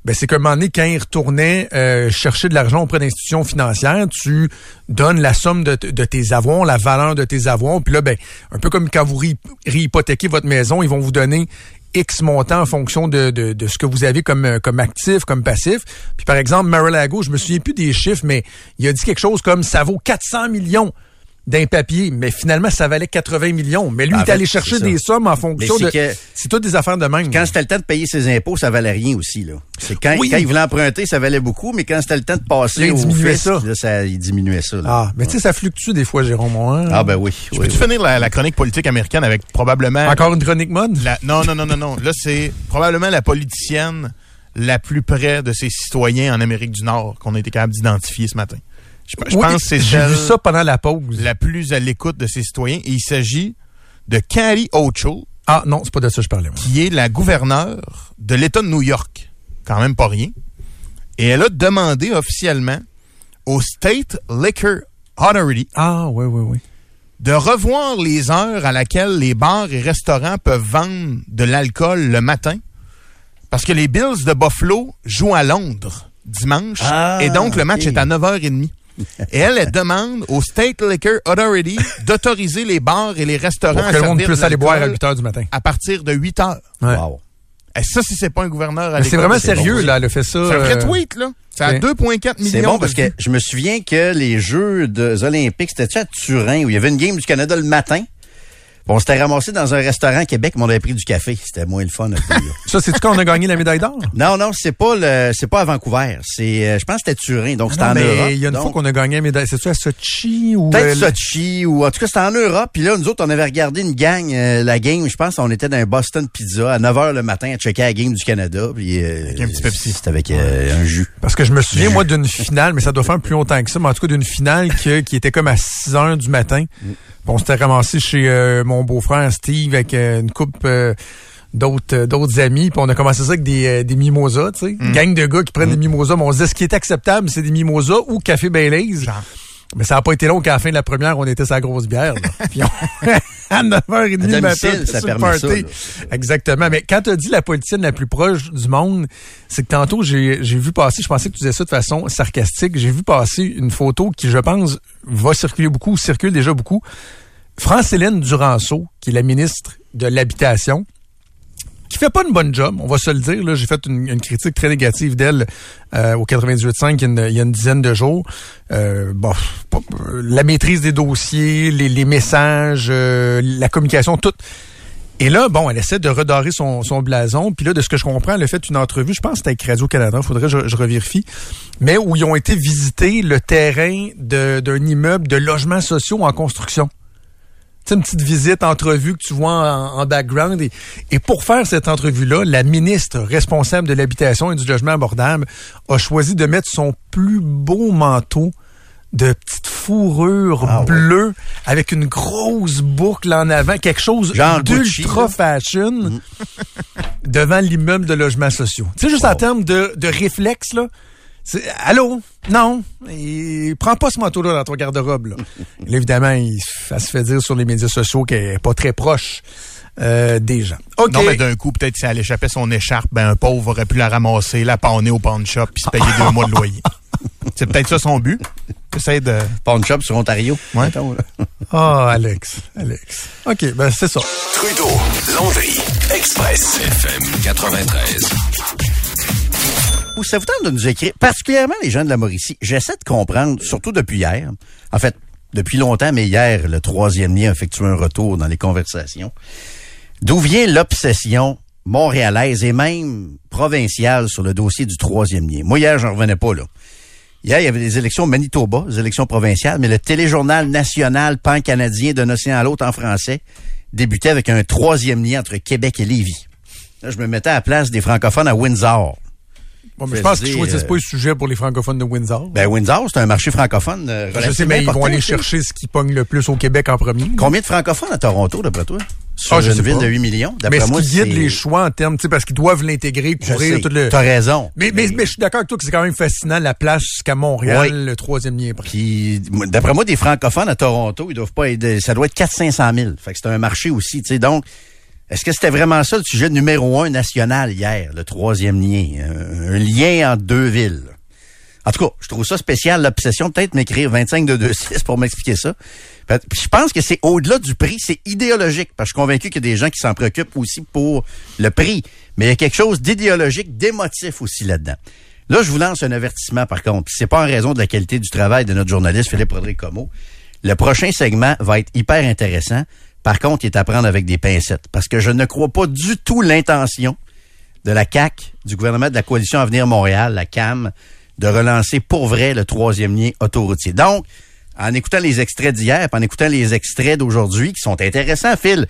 [SPEAKER 10] ben, c'est qu'à un moment donné, quand il retournait euh, chercher de l'argent auprès d'institutions financières, tu donnes la somme de, de tes avoirs, la valeur de tes avoirs, puis là, ben, un peu comme quand vous ré- réhypothéquez votre maison, ils vont vous donner X montant en fonction de, de, de ce que vous avez comme, euh, comme actif, comme passif. Puis par exemple, Mar-a-Lago, je me souviens plus des chiffres, mais il a dit quelque chose comme ça vaut 400 millions d'un papier, mais finalement, ça valait 80 millions. Mais lui,
[SPEAKER 6] En
[SPEAKER 10] il est
[SPEAKER 6] fait,
[SPEAKER 10] allé chercher des sommes en fonction de...
[SPEAKER 6] c'est que-
[SPEAKER 10] C'est toutes des affaires de même.
[SPEAKER 6] Quand c'était le temps de payer ses impôts, ça valait rien aussi, là. C'est quand,
[SPEAKER 10] Oui.
[SPEAKER 6] quand il voulait emprunter, ça valait beaucoup, mais quand c'était le temps de passer
[SPEAKER 10] il
[SPEAKER 6] au
[SPEAKER 10] diminuait
[SPEAKER 6] fisc,
[SPEAKER 10] ça.
[SPEAKER 6] là, ça, il diminuait ça, là.
[SPEAKER 10] Ah, mais tu sais, ça fluctue des fois, Jérôme. hein?
[SPEAKER 6] Ah, ben oui.
[SPEAKER 9] Je
[SPEAKER 6] oui,
[SPEAKER 9] peux-tu
[SPEAKER 6] oui.
[SPEAKER 9] finir la, la chronique politique américaine avec probablement...
[SPEAKER 10] Encore une chronique mode?
[SPEAKER 9] La- non, non, non, non, non. Là, c'est probablement la politicienne la plus près de ses citoyens en Amérique du Nord qu'on a été capable d'identifier ce matin. Je, je
[SPEAKER 10] Oui,
[SPEAKER 9] pense que c'est
[SPEAKER 10] J'ai vu ça pendant la pause.
[SPEAKER 9] la plus à l'écoute de ses citoyens. Et il s'agit de Carrie Hochul,
[SPEAKER 10] Ah, non, c'est pas de ça que je parlais. moi.
[SPEAKER 9] qui est la gouverneure de l'État de New York. Quand même pas rien. Et elle a demandé officiellement au State Liquor Authority
[SPEAKER 10] Ah, oui, oui, oui.
[SPEAKER 9] de revoir les heures à laquelle les bars et restaurants peuvent vendre de l'alcool le matin. Parce que les Bills de Buffalo jouent à Londres dimanche.
[SPEAKER 6] Ah,
[SPEAKER 9] et donc, le match est à 9h30. Et elle, elle demande au State Liquor Authority d'autoriser les bars et les restaurants
[SPEAKER 10] Pour
[SPEAKER 9] à
[SPEAKER 10] le monde puisse
[SPEAKER 9] de
[SPEAKER 10] aller boire à
[SPEAKER 9] l'alcool
[SPEAKER 10] 8 heures du matin.
[SPEAKER 9] à partir de 8 heures.
[SPEAKER 10] Ouais.
[SPEAKER 6] Wow.
[SPEAKER 9] Et ça, si c'est pas un gouverneur à
[SPEAKER 10] c'est vraiment sérieux,
[SPEAKER 9] bon.
[SPEAKER 10] là. Elle a fait ça.
[SPEAKER 9] C'est un vrai tweet, là. C'est à
[SPEAKER 10] ok.
[SPEAKER 9] 2,4 millions.
[SPEAKER 6] C'est bon parce que je me souviens que les Jeux des Olympiques, c'était à Turin où il y avait une game du Canada le matin? On s'était ramassé dans un restaurant à Québec, mais on avait pris du café. C'était moins le fun.
[SPEAKER 10] Ça, c'est-tu quand on a gagné la médaille d'or?
[SPEAKER 6] non, non, c'est pas le, c'est pas à Vancouver. C'est, euh, je pense que c'était Turin, donc c'était
[SPEAKER 10] Ah
[SPEAKER 6] en
[SPEAKER 10] non, mais
[SPEAKER 6] Europe.
[SPEAKER 10] il y a une
[SPEAKER 6] donc-
[SPEAKER 10] fois qu'on a gagné la médaille. C'est-tu à Sochi ou...
[SPEAKER 6] Peut-être
[SPEAKER 10] euh,
[SPEAKER 6] Sochi ou en tout cas c'était en Europe. Puis là, nous autres, on avait regardé une gang, euh, la game, je pense on était dans un Boston Pizza à 9h le matin à checker la game du Canada. Puis, euh,
[SPEAKER 9] Avec un petit Pepsi.
[SPEAKER 6] C'était avec un jus.
[SPEAKER 10] Parce que je me souviens, moi, d'une finale, mais ça doit faire plus longtemps que ça, mais en tout cas d'une finale que- qui était comme à 6 heures du matin. Puis On s'était ramassé chez mon beau-frère Steve avec euh, une coupe euh, d'autres euh, d'autres amis. Puis on a commencé ça avec des, des mimosas, tu sais. Une gang de gars qui prennent des mimosas. Mais on se disait, ce qui est acceptable, c'est des mimosas ou café Baileys? Mais ça n'a pas été long qu'à la fin de la première, on était sa grosse bière. là. Puis on- à 9h30
[SPEAKER 6] À
[SPEAKER 10] le matin,
[SPEAKER 6] ça permet ça, là.
[SPEAKER 10] Exactement. Mais quand tu as dit la politicienne la plus proche du monde, c'est que tantôt, j'ai j'ai vu passer, je pensais que tu disais ça de façon sarcastique, j'ai vu passer une photo qui, je pense, va circuler beaucoup, circule déjà beaucoup. France-Hélène Duranceau, qui est la ministre de l'Habitation, qui fait pas une bonne job, on va se le dire. J'ai fait une, critique très négative d'elle euh, au 98.5 il, y a une- il y a une dizaine de jours. Euh, la maîtrise des dossiers, les, les messages, euh, la communication, tout. Et là, bon, elle essaie de redorer son, son blason. Puis là, de ce que je comprends, elle a fait une entrevue, je pense que c'était avec Radio-Canada, il faudrait que je, je mais où ils ont été visiter le terrain d'un immeuble de logements sociaux en construction une petite visite, entrevue que tu vois en, en background. Et, et pour faire cette entrevue-là, la ministre responsable de l'habitation et du logement abordable a choisi de mettre son plus beau manteau de petite fourrure
[SPEAKER 6] Ah
[SPEAKER 10] bleue avec une grosse boucle en avant, quelque chose d'ultra fashion devant l'immeuble de logements sociaux. Tu sais, juste en termes de, de réflexe, là, allô? Non. Et, prends pas ce manteau-là dans ton garde-robe. Là. Là, évidemment, il, ça se fait dire sur les médias sociaux qu'elle est pas très proche euh, des gens.
[SPEAKER 9] Non, mais d'un coup, peut-être si elle échappait son écharpe, ben un pauvre aurait pu la ramasser, la panner au pawn shop puis se payer deux mois de loyer. C'est peut-être ça son but. Essaye de.
[SPEAKER 6] Pawn shop sur Ontario.
[SPEAKER 9] Ouais.
[SPEAKER 10] Ah, Alex. Alex. OK, ben c'est ça.
[SPEAKER 2] Trudeau, Landry, Express, FM 93.
[SPEAKER 6] Ou ça vous tente de nous écrire, particulièrement les gens de la Mauricie. J'essaie de comprendre, surtout depuis hier. En fait, depuis longtemps, mais hier, le troisième lien a effectué un retour dans les conversations. D'où vient l'obsession montréalaise et même provinciale sur le dossier du troisième lien? Moi, hier, j'en revenais pas, là. Hier, il y avait des élections Manitoba, des élections provinciales, mais le téléjournal national pan-canadien d'un océan à l'autre en français débutait avec un troisième lien entre Québec et Lévis. Je me mettais à la place des francophones à Windsor.
[SPEAKER 10] Bon, mais je pense qu'ils choisissent pas le sujet pour les francophones de Windsor.
[SPEAKER 6] Ben, Windsor, c'est un marché francophone euh,
[SPEAKER 10] je sais, mais ils vont aller chercher ce qui pogne le plus au Québec en premier.
[SPEAKER 6] Combien de francophones à Toronto, d'après toi? Sur
[SPEAKER 10] Ah, je
[SPEAKER 6] une
[SPEAKER 10] sais
[SPEAKER 6] ville
[SPEAKER 10] pas.
[SPEAKER 6] de 8 millions?
[SPEAKER 10] Mais
[SPEAKER 6] D'après
[SPEAKER 10] ce
[SPEAKER 6] moi,
[SPEAKER 10] qui guide les choix en termes, tu sais, parce qu'ils doivent l'intégrer,
[SPEAKER 6] sais,
[SPEAKER 10] tout le.
[SPEAKER 6] t'as raison.
[SPEAKER 10] Mais, mais, mais je suis d'accord avec toi que c'est quand même fascinant la place jusqu'à Montréal,
[SPEAKER 6] Oui.
[SPEAKER 10] le troisième lien.
[SPEAKER 6] Puis, d'après moi, des francophones à Toronto, ils doivent pas être, ça doit être 400-500 000. Fait que c'est un marché aussi, tu sais. Donc, est-ce que c'était vraiment ça le sujet numéro un national hier, le troisième lien? Un, lien entre deux villes. En tout cas, je trouve ça spécial, l'obsession. Peut-être m'écrire 25 de 26 pour m'expliquer ça. Je pense que c'est au-delà du prix, c'est idéologique. Parce que je suis convaincu qu'il y a des gens qui s'en préoccupent aussi pour le prix. Mais il y a quelque chose d'idéologique, d'émotif aussi là-dedans. Là, je vous lance un avertissement, par contre. C'est pas en raison de la qualité du travail de notre journaliste Philippe Rodrigue Como. Le prochain segment va être hyper intéressant. Par contre, il est à prendre avec des pincettes. Parce que je ne crois pas du tout l'intention de la CAC, du gouvernement de la coalition Avenir Montréal, la CAM, de relancer pour vrai le troisième lien autoroutier. Donc, en écoutant les extraits d'hier, en écoutant les extraits d'aujourd'hui, qui sont intéressants, Phil,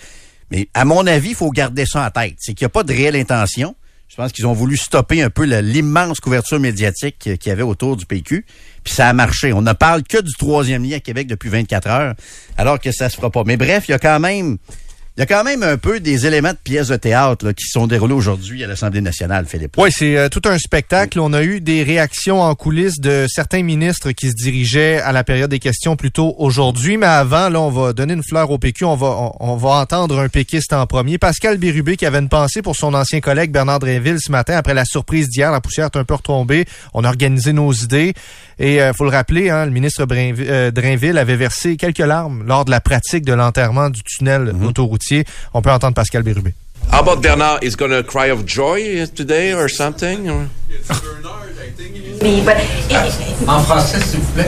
[SPEAKER 6] mais à mon avis, il faut garder ça en tête. C'est qu'il n'y a pas de réelle intention. Je pense qu'ils ont voulu stopper un peu l'immense couverture médiatique qu'il y avait autour du PQ. Puis ça a marché. On ne parle que du troisième lien à Québec depuis 24 heures, alors que ça se fera pas. Mais bref, il y a quand même... Il y a quand même un peu des éléments de pièces de théâtre là, qui sont déroulés aujourd'hui à l'Assemblée nationale, Philippe.
[SPEAKER 7] Oui, c'est euh, tout un spectacle. On a eu des réactions en coulisses de certains ministres qui se dirigeaient à la période des questions plutôt aujourd'hui. Mais avant, là, on va donner une fleur au PQ. On va, on, on va entendre un péquiste en premier. Pascal Bérubé qui avait une pensée pour son ancien collègue Bernard Drainville ce matin après la surprise d'hier. La poussière est un peu retombée. On a organisé nos idées. Et il faut le rappeler, hein, le ministre euh, Drainville avait versé quelques larmes lors de la pratique de l'enterrement du tunnel autoroutier. On peut entendre Pascal Bérubé.
[SPEAKER 13] How about Bernard? Is going to cry of joy today or something? or-
[SPEAKER 14] En français, s'il vous plaît.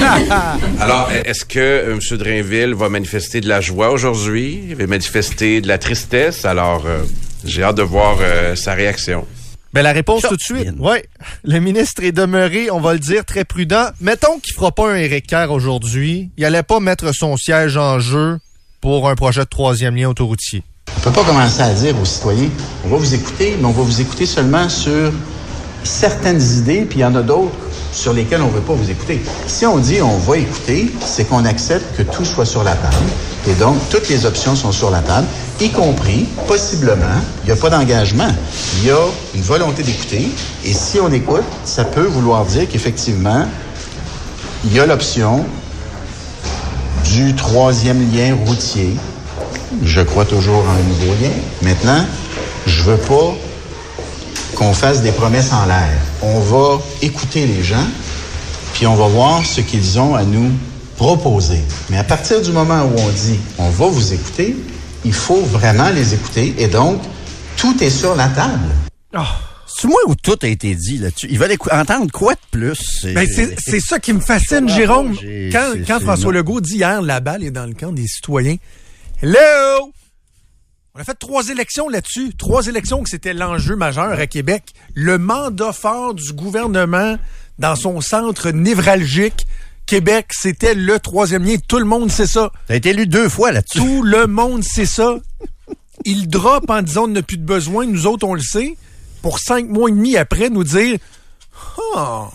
[SPEAKER 13] Alors, est-ce que euh, M. Drainville va manifester de la joie aujourd'hui? Il va manifester de la tristesse? Alors, euh, j'ai hâte de voir euh, sa réaction.
[SPEAKER 7] Ben, la réponse tout de suite. Oui. Le ministre est demeuré, on va le dire, très prudent. Mettons qu'il fera pas un Éric Kerr aujourd'hui. Il allait pas mettre son siège en jeu pour un projet de troisième lien autoroutier.
[SPEAKER 14] On ne peut pas commencer à dire aux citoyens, on va vous écouter, mais on va vous écouter seulement sur certaines idées, puis il y en a d'autres sur lesquelles on ne veut pas vous écouter. Si on dit on va écouter, c'est qu'on accepte que tout soit sur la table. Et donc, toutes les options sont sur la table. y compris, possiblement, il n'y a pas d'engagement, il y a une volonté d'écouter, et si on écoute, ça peut vouloir dire qu'effectivement, il y a l'option du troisième lien routier. Je crois toujours en un nouveau lien. Maintenant, je veux pas qu'on fasse des promesses en l'air. On va écouter les gens, puis on va voir ce qu'ils ont à nous proposer. Mais à partir du moment où on dit on va vous écouter, il faut vraiment les écouter et donc tout est sur la table.
[SPEAKER 6] C'est moi où tout a été dit là-dessus. Ils veulent entendre quoi de plus?
[SPEAKER 10] Ben, c'est c'est ça qui me fascine, Jérôme. Quand, François
[SPEAKER 6] non.
[SPEAKER 10] Legault dit hier, la balle est dans le camp des citoyens. Hello! On a fait trois élections là-dessus. Trois élections que c'était l'enjeu majeur à Québec. Le mandat fort du gouvernement dans son centre névralgique. Québec, c'était le troisième lien. Tout le monde sait ça.
[SPEAKER 6] T'as été élu deux fois là-dessus.
[SPEAKER 10] Tout le monde sait ça. Il drop en disant on n'a plus de besoin. Nous autres, on le sait. Pour cinq mois et demi après, nous dire Ah,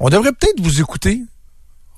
[SPEAKER 10] on devrait peut-être vous écouter.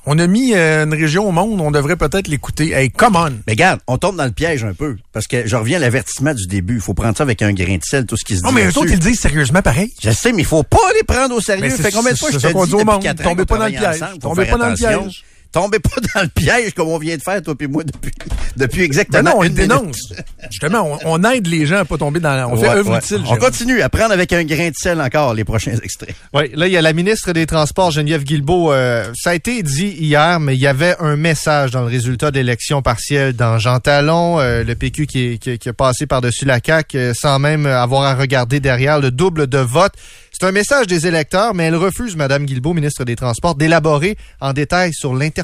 [SPEAKER 10] On a mis euh, une région au monde, on devrait peut-être l'écouter. Hey, come on!
[SPEAKER 6] Mais regarde, on tombe dans le piège un peu. Parce que je reviens à l'avertissement du début. Il faut prendre ça avec un grain de sel, tout ce qui se dit.
[SPEAKER 10] Non, mais eux autres, ils le disent sérieusement pareil.
[SPEAKER 6] Je sais, mais il faut pas les prendre au sérieux.
[SPEAKER 10] Mais
[SPEAKER 6] fait combien de fois je te dis depuis ans
[SPEAKER 10] Tombez pas dans le piège. Tombez pas dans le piège.
[SPEAKER 6] Tombez pas dans le piège comme on vient de faire, toi et moi, depuis, depuis
[SPEAKER 10] Ben
[SPEAKER 6] exactement
[SPEAKER 10] non, on
[SPEAKER 6] une
[SPEAKER 10] dénonce. Justement, on, on aide les gens à pas tomber dans. On fait
[SPEAKER 6] Ouais,
[SPEAKER 10] œuvre
[SPEAKER 6] ouais.
[SPEAKER 10] utile.
[SPEAKER 6] On
[SPEAKER 10] Jérôme.
[SPEAKER 6] continue à prendre avec un grain de sel encore les prochains extraits.
[SPEAKER 7] Oui, là, il y a la ministre des Transports, Geneviève Guilbeault. euh, ça a été dit hier, mais il y avait un message dans le résultat d'élection partielle dans Jean Talon, euh, le PQ qui, est- qui, qui a passé par-dessus la CAQ euh, sans même avoir à regarder derrière le double de vote. C'est un message des électeurs, mais elle refuse, Madame Guilbeault, ministre des Transports, d'élaborer en détail sur l'interprétation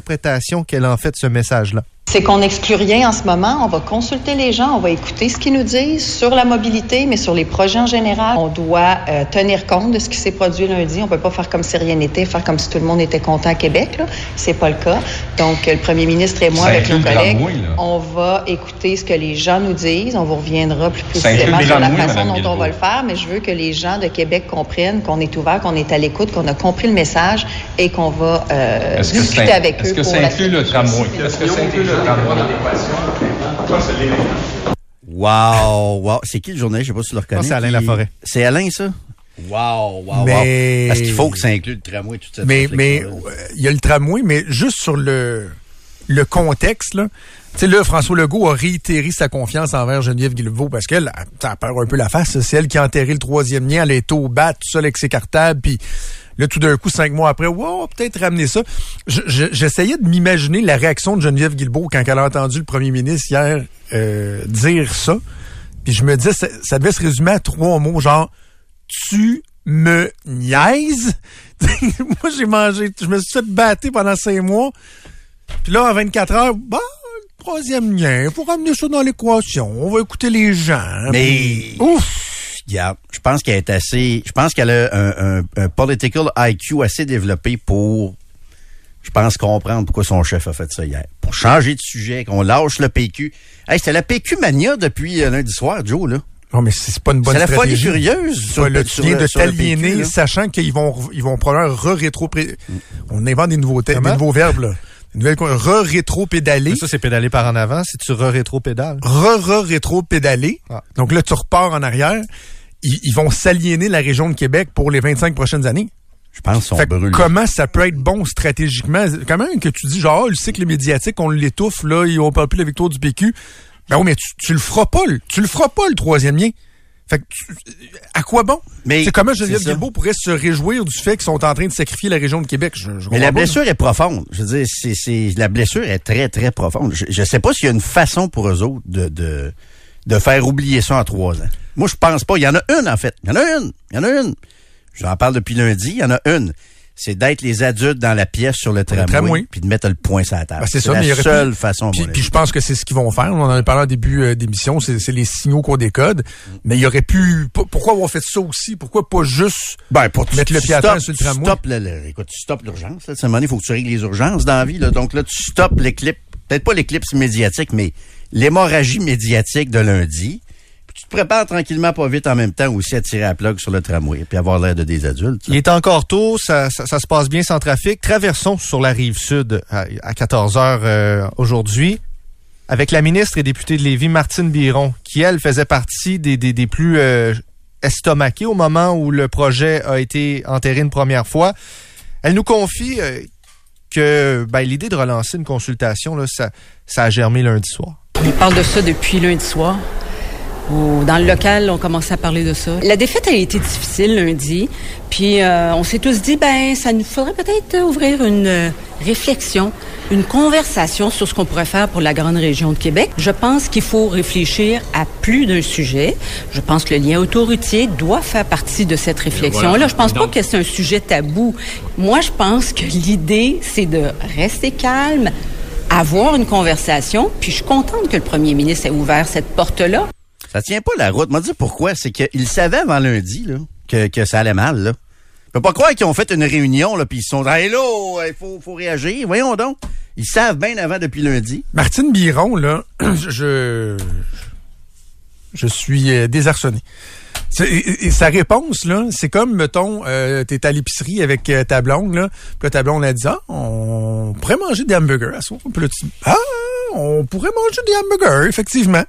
[SPEAKER 7] qu'elle en fait de ce message-là.
[SPEAKER 15] C'est qu'on n'exclut rien en ce moment. On va consulter les gens, on va écouter ce qu'ils nous disent sur la mobilité, mais sur les projets en général. On doit euh, tenir compte de ce qui s'est produit lundi. On peut pas faire comme si rien n'était, faire comme si tout le monde était content à Québec. C'est pas le cas. Donc, euh, le premier ministre et moi,
[SPEAKER 16] Ça
[SPEAKER 15] avec nos collègues, on va écouter ce que les gens nous disent. On vous reviendra plus précisément sur la façon dont on va le faire, mais je veux que les gens de Québec comprennent qu'on est ouvert, qu'on est à l'écoute, qu'on a compris le message et qu'on va euh,
[SPEAKER 16] Est-ce que
[SPEAKER 15] discuter avec eux
[SPEAKER 16] est-ce que ça inclut le tramway?
[SPEAKER 6] Wow, wow. C'est qui le journaliste? Je sais pas si tu le reconnais.
[SPEAKER 7] c'est Alain
[SPEAKER 6] qui-
[SPEAKER 7] Laforêt.
[SPEAKER 6] C'est Alain, ça? Wow, wow,
[SPEAKER 10] Mais-
[SPEAKER 6] wow. Parce qu'il faut que ça inclue le tramway, toute cette
[SPEAKER 10] Mais mais euh, il y a le tramway, mais juste sur le le contexte là. Tu sais là, François Legault a réitéré sa confiance envers Geneviève Guilbeault parce qu'elle, ça perd un peu la face. C'est elle qui a enterré le troisième lien. Elle est au bat, tout seul avec ses cartables. Puis là, tout d'un coup, cinq mois après, wow, peut-être ramener ça. Je- je- J'essayais de m'imaginer la réaction de Geneviève Guilbeault quand elle a entendu le premier ministre hier euh, dire ça. Puis je me disais, ça, ça devait se résumer à trois mots, genre tu me niaises? Moi, j'ai mangé, je me suis fait battre pendant cinq mois. Puis là, en 24 heures, bah, troisième lien, faut ramener ça dans l'équation. On va écouter les gens.
[SPEAKER 6] Mais, ouf! Je pense qu'elle est assez, je pense qu'elle a un, un, un political IQ assez développé pour, je pense, comprendre pourquoi son chef a fait ça hier. Pour changer de sujet, qu'on lâche le PQ. Hey, c'était la PQ mania depuis euh, lundi soir, Joe, là.
[SPEAKER 10] Non, mais c'est pas une bonne
[SPEAKER 6] C'est la folie furieuse sur le- sur
[SPEAKER 10] de t'aliéner, sachant qu'ils vont, ils vont probablement re-rétro... On invente des nouveaux, des nouveaux verbes, là. Des nouvelles co- Re-rétro-pédaler.
[SPEAKER 7] Ça, c'est pédaler par en avant. Si tu re-rétro-pédales.
[SPEAKER 10] Re-re-rétro-pédaler.
[SPEAKER 7] Ah.
[SPEAKER 10] Donc là, tu repars en arrière. Ils, ils vont s'aliéner la région de Québec pour les 25 prochaines années.
[SPEAKER 6] Je pense qu'on brûle.
[SPEAKER 10] comment ça peut être bon stratégiquement? Comment que tu dis, genre, ah, le cycle médiatique, on l'étouffe, là, on parle plus de la victoire du PQ. Ben oui, mais tu, tu le feras pas, le- tu le feras pas, le troisième lien. Fait que, tu- à quoi bon?
[SPEAKER 6] Mais
[SPEAKER 10] c'est comment Geneviève. Guilbeault pourrait se réjouir du fait qu'ils sont en train de sacrifier la région de Québec? Je, je
[SPEAKER 6] Mais la
[SPEAKER 10] pas,
[SPEAKER 6] blessure est profonde. Je veux dire, c'est, la blessure est très, très profonde. Je, je sais pas s'il y a une façon pour eux autres de, de, de faire oublier ça en trois ans. Moi, je pense pas. Il y en a une, en fait. Il y en a une. Il y en a une. J'en parle depuis lundi. Il y en a une. C'est d'être les adultes dans la pièce sur le tramway,
[SPEAKER 10] tramway.
[SPEAKER 6] puis de mettre le point sur la table.
[SPEAKER 10] Ben, c'est ça,
[SPEAKER 6] la
[SPEAKER 10] mais
[SPEAKER 6] seule
[SPEAKER 10] pu-
[SPEAKER 6] façon.
[SPEAKER 10] Puis, puis je pense que c'est ce qu'ils vont faire. On en avait parlé en début euh, d'émission. C'est, c'est les signaux qu'on décode. Mais il y aurait pu. Pourquoi avoir fait ça aussi? Pourquoi pas juste
[SPEAKER 6] Ben, pour
[SPEAKER 10] mettre le pied à terre sur le tramway?
[SPEAKER 6] stoppes le- le- écoute, tu stoppes l'urgence. À un moment donné, il faut que tu règles les urgences dans la vie. Là. Donc là, tu stoppes l'éclipse, peut-être pas l'éclipse médiatique, mais l'hémorragie médiatique de lundi. Prépares tranquillement, pas vite en même temps aussi à tirer à plug sur le tramway, puis avoir l'air de des adultes.
[SPEAKER 7] Il est encore tôt, ça, ça, ça se passe bien sans trafic. Traversons sur la rive sud à, à 14 heures euh, aujourd'hui. avec la ministre et députée de Lévis, Martine Biron, qui, elle, faisait partie des, des, des plus euh, estomaqués au moment où le projet a été enterré une première fois. Elle nous confie euh, que ben, l'idée de relancer une consultation, là, ça, ça a germé lundi soir.
[SPEAKER 17] On parle de ça depuis lundi soir. Dans le local, on commençait à parler de ça. La défaite a été difficile lundi, puis euh, on s'est tous dit, ben, ça nous faudrait peut-être ouvrir une euh, réflexion, une conversation sur ce qu'on pourrait faire pour la grande région de Québec. Je pense qu'il faut réfléchir à plus d'un sujet. Je pense que le lien autoroutier doit faire partie de cette réflexion. Là, je pense pas que c'est un sujet tabou. Moi, je pense que l'idée, c'est de rester calme, avoir une conversation, puis je suis contente que le premier ministre ait ouvert cette porte-là.
[SPEAKER 6] Ça tient pas la route. M'a dit pourquoi? C'est qu'ils savaient avant lundi que, ça allait mal. Là. Je peux pas croire qu'ils ont fait une réunion là, puis ils se sont dit Hey là, il faut, réagir. Voyons donc. Ils savent bien avant depuis lundi.
[SPEAKER 10] Martine Biron, là, je, suis euh, désarçonné. Sa réponse, là, c'est comme, mettons, euh, t'es à l'épicerie avec euh, ta blonde, là, puis ta blonde a dit, ah, on pourrait manger des hamburgers à soir. Ah, on pourrait manger des hamburgers, effectivement.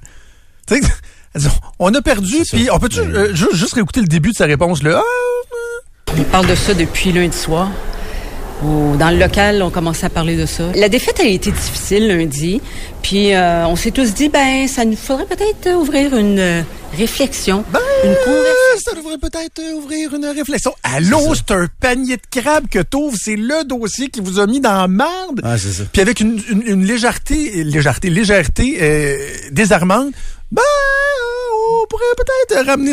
[SPEAKER 10] on a perdu, puis on peut-tu euh, ju- juste réécouter le début de sa réponse, là? Ah,
[SPEAKER 17] On parle de ça depuis lundi soir. Dans le local, on commençait à parler de ça. La défaite a été difficile lundi, puis euh, on s'est tous dit, ben, ça nous faudrait peut-être euh, ouvrir une euh, réflexion, une conversation.
[SPEAKER 10] ça devrait peut-être euh, ouvrir une réflexion. Allô, c'est un panier de crabes que t'ouvres, c'est le dossier qui vous a mis dans la merde.
[SPEAKER 6] Ah, c'est ça.
[SPEAKER 10] Puis avec une, une, une légèreté, légèreté, légèreté euh, désarmante, ben, on pourrait peut-être ramener...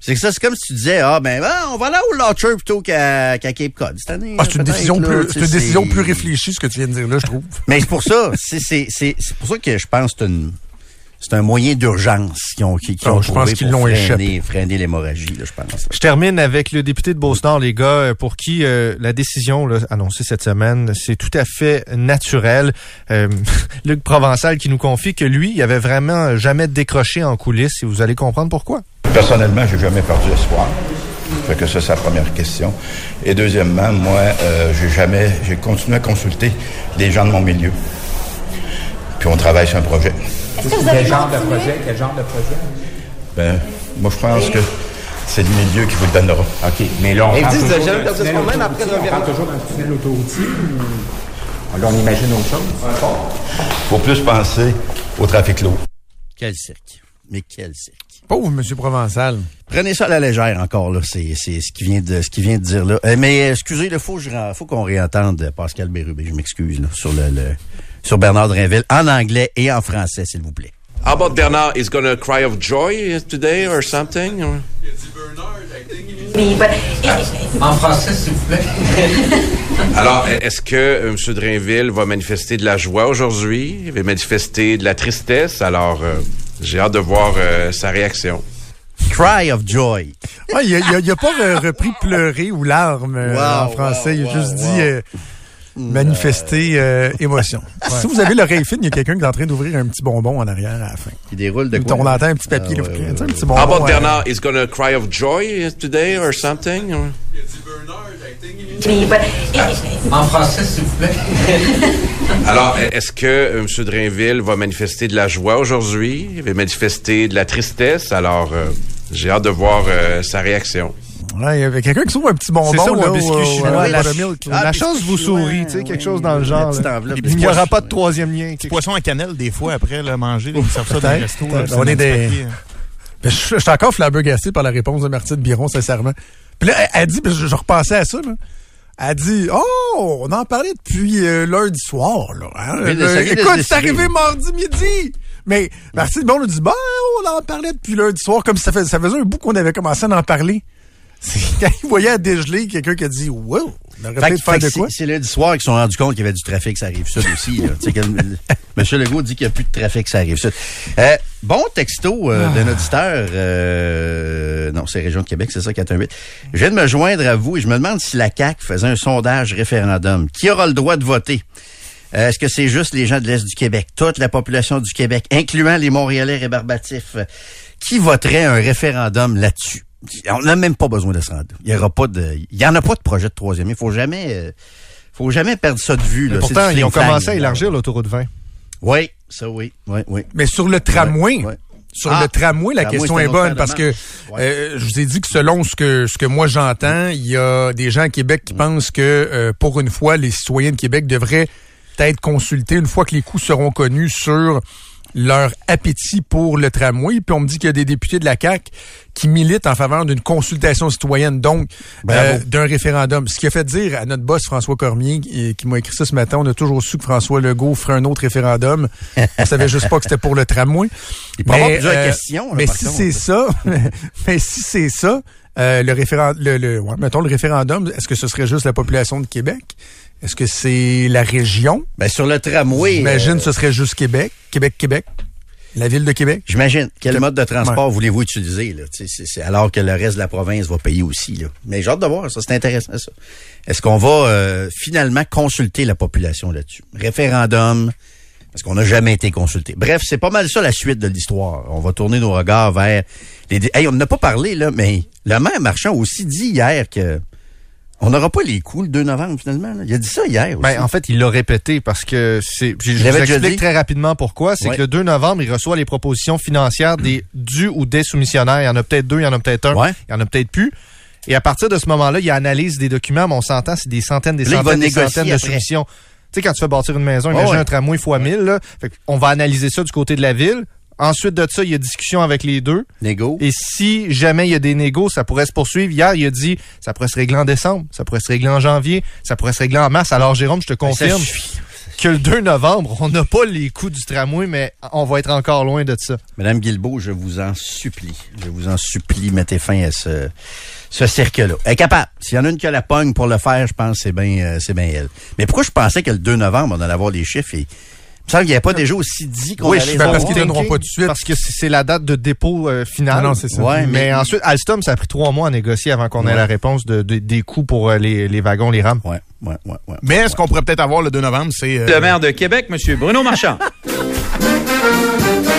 [SPEAKER 6] C'est que ça, c'est comme si tu disais, ah ben, ah, on va aller au Launcher plutôt qu'à qu'à Cape Cod cette année.
[SPEAKER 10] Ah, c'est une décision,
[SPEAKER 6] là,
[SPEAKER 10] plus, une décision plus réfléchie, ce que tu viens de dire là, je trouve.
[SPEAKER 6] Mais c'est pour ça, c'est c'est c'est c'est pour ça que je pense que c'est une c'est un moyen d'urgence qu'ils ont qui, qui
[SPEAKER 10] Ah,
[SPEAKER 6] ont
[SPEAKER 10] je pense
[SPEAKER 6] trouvé
[SPEAKER 10] qu'ils l'ont
[SPEAKER 6] freiner,
[SPEAKER 10] échappé.
[SPEAKER 6] freiner l'hémorragie, je pense.
[SPEAKER 7] Je termine avec le député de Beauce-Nord, les gars, euh, pour qui euh, la décision là, annoncée cette semaine, c'est tout à fait naturel. Euh, Luc Provençal qui nous confie que lui, il avait vraiment jamais décroché en coulisses et vous allez comprendre pourquoi.
[SPEAKER 18] Personnellement, j'ai jamais perdu espoir. Fait que ça, c'est la première question. Et deuxièmement, moi, euh, j'ai jamais, j'ai continué à consulter les gens de mon milieu. Puis on travaille sur un projet.
[SPEAKER 16] Quel genre de projet? Quel genre de projet?
[SPEAKER 18] Ben, moi, je pense que c'est le milieu qui vous le donnera.
[SPEAKER 16] OK, mais là, on
[SPEAKER 18] Et
[SPEAKER 16] parle
[SPEAKER 18] vous dites,
[SPEAKER 16] toujours
[SPEAKER 18] perdu espoir même après le
[SPEAKER 16] On tunnel autoroutier ou- Là, on imagine autre chose?
[SPEAKER 18] faut plus penser au trafic lourd.
[SPEAKER 6] Quel cirque. Mais quel cirque.
[SPEAKER 10] Pauvre Monsieur Provençal.
[SPEAKER 6] Prenez ça à la légère encore là, c'est c'est ce qui vient de ce qui vient de dire là. Euh, mais euh, excusez, il faut qu'on réentende Pascal Bérubé, je m'excuse là, sur le, le- sur Bernard Drinville en anglais et en français s'il vous plaît.
[SPEAKER 13] How about Bernard is gonna cry of joy today or something? or-
[SPEAKER 16] En français, s'il vous plaît.
[SPEAKER 13] Alors, est-ce que euh, M. Drainville va manifester de la joie aujourd'hui? Il va manifester de la tristesse? Alors, euh, j'ai hâte de voir euh, sa réaction.
[SPEAKER 6] Cry of joy.
[SPEAKER 10] Ouais, il, a, il a- il a pas euh, repris pleurer ou larmes euh,
[SPEAKER 6] Wow,
[SPEAKER 10] en français. il a juste
[SPEAKER 6] wow,
[SPEAKER 10] dit
[SPEAKER 6] wow.
[SPEAKER 10] euh, manifester euh, émotion. Si vous avez l'oreille fine, il y a quelqu'un qui est en train d'ouvrir un petit bonbon en arrière à la fin.
[SPEAKER 6] Qui déroule de quoi?
[SPEAKER 10] On entend un petit papier.
[SPEAKER 6] Ah,
[SPEAKER 10] là,
[SPEAKER 6] ouais, ouais,
[SPEAKER 10] un
[SPEAKER 6] ouais.
[SPEAKER 10] petit
[SPEAKER 13] How
[SPEAKER 10] bonbon.
[SPEAKER 13] about
[SPEAKER 10] euh,
[SPEAKER 13] Bernard? Is gonna cry of joy today or something? or-
[SPEAKER 16] En français, s'il vous plaît.
[SPEAKER 13] Alors, est-ce que euh, M. Drainville va manifester de la joie aujourd'hui? Il va manifester de la tristesse? Alors, euh, j'ai hâte de voir euh, sa réaction.
[SPEAKER 10] Ouais, il y avait quelqu'un qui s'ouvre un petit bonbon.
[SPEAKER 7] C'est ça, ou
[SPEAKER 10] là,
[SPEAKER 7] un biscuit
[SPEAKER 10] au-
[SPEAKER 7] chinois,
[SPEAKER 10] au
[SPEAKER 7] la, la
[SPEAKER 6] Ah,
[SPEAKER 7] chance vous sourit, tu sais, quelque chose dans le genre. Il n'y aura pas de troisième lien.
[SPEAKER 9] Petit poisson à cannelle, des fois, après le manger, ils servent ça dans
[SPEAKER 10] peut-être.
[SPEAKER 9] là,
[SPEAKER 10] On est des-. Ben, je, je suis encore flabbergasté par la réponse de Martine Biron, sincèrement. Puis là, elle, elle dit, je, je repensais à ça, là. Elle dit, oh, on en parlait depuis euh, lundi soir, là. hein. Euh, écoute, c'est arrivé mardi midi. Mais Martine Biron nous dit, ben, on en parlait depuis lundi soir, comme si ça, fait, ça faisait un bout qu'on avait commencé à en parler. C'est quand il voyait à dégeler quelqu'un qui a dit, wow,
[SPEAKER 6] c'est- lundi soir qu'ils se sont rendus compte qu'il y avait du trafic, ça arrive ça aussi. Monsieur Legault dit qu'il n'y a plus de trafic, ça arrive ça. Euh, bon texto euh,
[SPEAKER 10] Ah.
[SPEAKER 6] d'un auditeur. euh, non, c'est Région de Québec, c'est ça, 418. Je viens de me joindre à vous et je me demande si la CAQ faisait un sondage référendum. Qui aura le droit de voter? Euh, Est-ce que c'est juste les gens de l'Est du Québec, toute la population du Québec, incluant les Montréalais rébarbatifs, qui voterait un référendum là-dessus? On n'a même pas besoin de se rendre. Il y aura pas de, il y en a pas de projet de troisième. Il faut jamais, euh, faut jamais perdre ça de vue. Là.
[SPEAKER 7] pourtant, ils ont commencé à élargir l'autoroute 20.
[SPEAKER 6] Oui, Ça, oui. Oui, oui.
[SPEAKER 10] Mais sur le tramway, sur
[SPEAKER 6] Ah,
[SPEAKER 10] le tramway, la
[SPEAKER 6] tramway,
[SPEAKER 10] question est bonne parce que euh, je vous ai dit que selon ce que ce que moi j'entends, il y a des gens à Québec qui pensent que euh, pour une fois, les citoyens de Québec devraient être consultés une fois que les coûts seront connus sur leur appétit pour le tramway. Puis on me dit qu'il y a des députés de la CAQ qui militent en faveur d'une consultation citoyenne, donc euh, d'un référendum. Ce qui a fait dire à notre boss François Cormier, qui, qui m'a écrit ça ce matin, on a toujours su que François Legault ferait un autre référendum. on savait juste pas que c'était pour le tramway.
[SPEAKER 6] Il questions, là,
[SPEAKER 10] mais si
[SPEAKER 6] contre.
[SPEAKER 10] c'est ça, mais si c'est ça, euh, le référendum, le, le- ouais, mettons le référendum, est-ce que ce serait juste la population de Québec? Est-ce que c'est la région?
[SPEAKER 6] Ben, sur le tramway.
[SPEAKER 10] J'imagine
[SPEAKER 6] euh,
[SPEAKER 10] que ce serait juste Québec. Québec, Québec. La ville de Québec.
[SPEAKER 6] J'imagine. Quel
[SPEAKER 10] Que-
[SPEAKER 6] mode de transport
[SPEAKER 10] Ouais.
[SPEAKER 6] voulez-vous utiliser, là? Alors que le reste de la province va payer aussi, là. Mais j'ai hâte de voir, ça, c'est intéressant, ça. Est-ce qu'on va euh, finalement consulter la population là-dessus? Référendum, parce qu'on n'a jamais été consulté. Bref, c'est pas mal ça la suite de l'histoire. On va tourner nos regards vers les... Hey, on n'a pas parlé, là, mais le maire Marchand a aussi dit hier que on n'aura pas les coups le 2 novembre, finalement. là. Il a dit ça hier aussi.
[SPEAKER 7] Ben, en fait, il l'a répété parce que c'est. Je, vous explique très rapidement pourquoi. C'est
[SPEAKER 6] Ouais.
[SPEAKER 7] que le 2 novembre, il reçoit les propositions financières des du ou des soumissionnaires. Il y en a peut-être deux, il y en a peut-être un,
[SPEAKER 6] Ouais.
[SPEAKER 7] il y en a peut-être plus. Et à partir de ce moment-là, il analyse des documents, mais on s'entend, c'est des centaines, des
[SPEAKER 6] Là,
[SPEAKER 7] centaines, des centaines de
[SPEAKER 6] après.
[SPEAKER 7] soumissions. Tu sais, quand tu fais bâtir une maison, imagine
[SPEAKER 6] ouais.
[SPEAKER 7] un tramway fois 1000, là. Fait on va analyser ça du côté de la ville. Ensuite de ça, il y a discussion avec les deux.
[SPEAKER 6] Négo.
[SPEAKER 7] Et si jamais il y a des négos, ça pourrait se poursuivre. Hier, il a dit, ça pourrait se régler en décembre, ça pourrait se régler en janvier, ça pourrait se régler en mars. Alors, Jérôme, je te
[SPEAKER 6] Ben,
[SPEAKER 7] confirme que le 2 novembre, on n'a pas les coûts du tramway, mais on va être encore loin de ça.
[SPEAKER 6] Madame Guilbeault, je vous en supplie. Je vous en supplie, mettez fin à ce, ce cercle-là. Elle est capable. S'il y en a une qui a la pogne pour le faire, je pense que c'est bien euh, c'est bien elle. Mais pourquoi je pensais que le 2 novembre, on allait avoir les chiffres et il me semble qu'il n'y avait pas déjà aussi dit qu'on
[SPEAKER 7] Oui,
[SPEAKER 6] allait
[SPEAKER 7] ben, parce qu'ils donneront pas
[SPEAKER 10] tout de suite.
[SPEAKER 7] Parce que c'est la date de dépôt euh, final.
[SPEAKER 10] Non, non, c'est ça.
[SPEAKER 6] Ouais,
[SPEAKER 7] mais,
[SPEAKER 6] mais-
[SPEAKER 7] ensuite, Alstom, ça a pris trois mois à négocier avant qu'on ait
[SPEAKER 6] Ouais.
[SPEAKER 7] la réponse de, de- des coûts pour euh, les, les wagons, les rames.
[SPEAKER 6] Ouais, ouais, ouais, ouais.
[SPEAKER 9] Mais ce qu'on pourrait peut-être avoir le 2 novembre, c'est... euh,
[SPEAKER 11] Le maire de Québec, M. Bruno Marchand.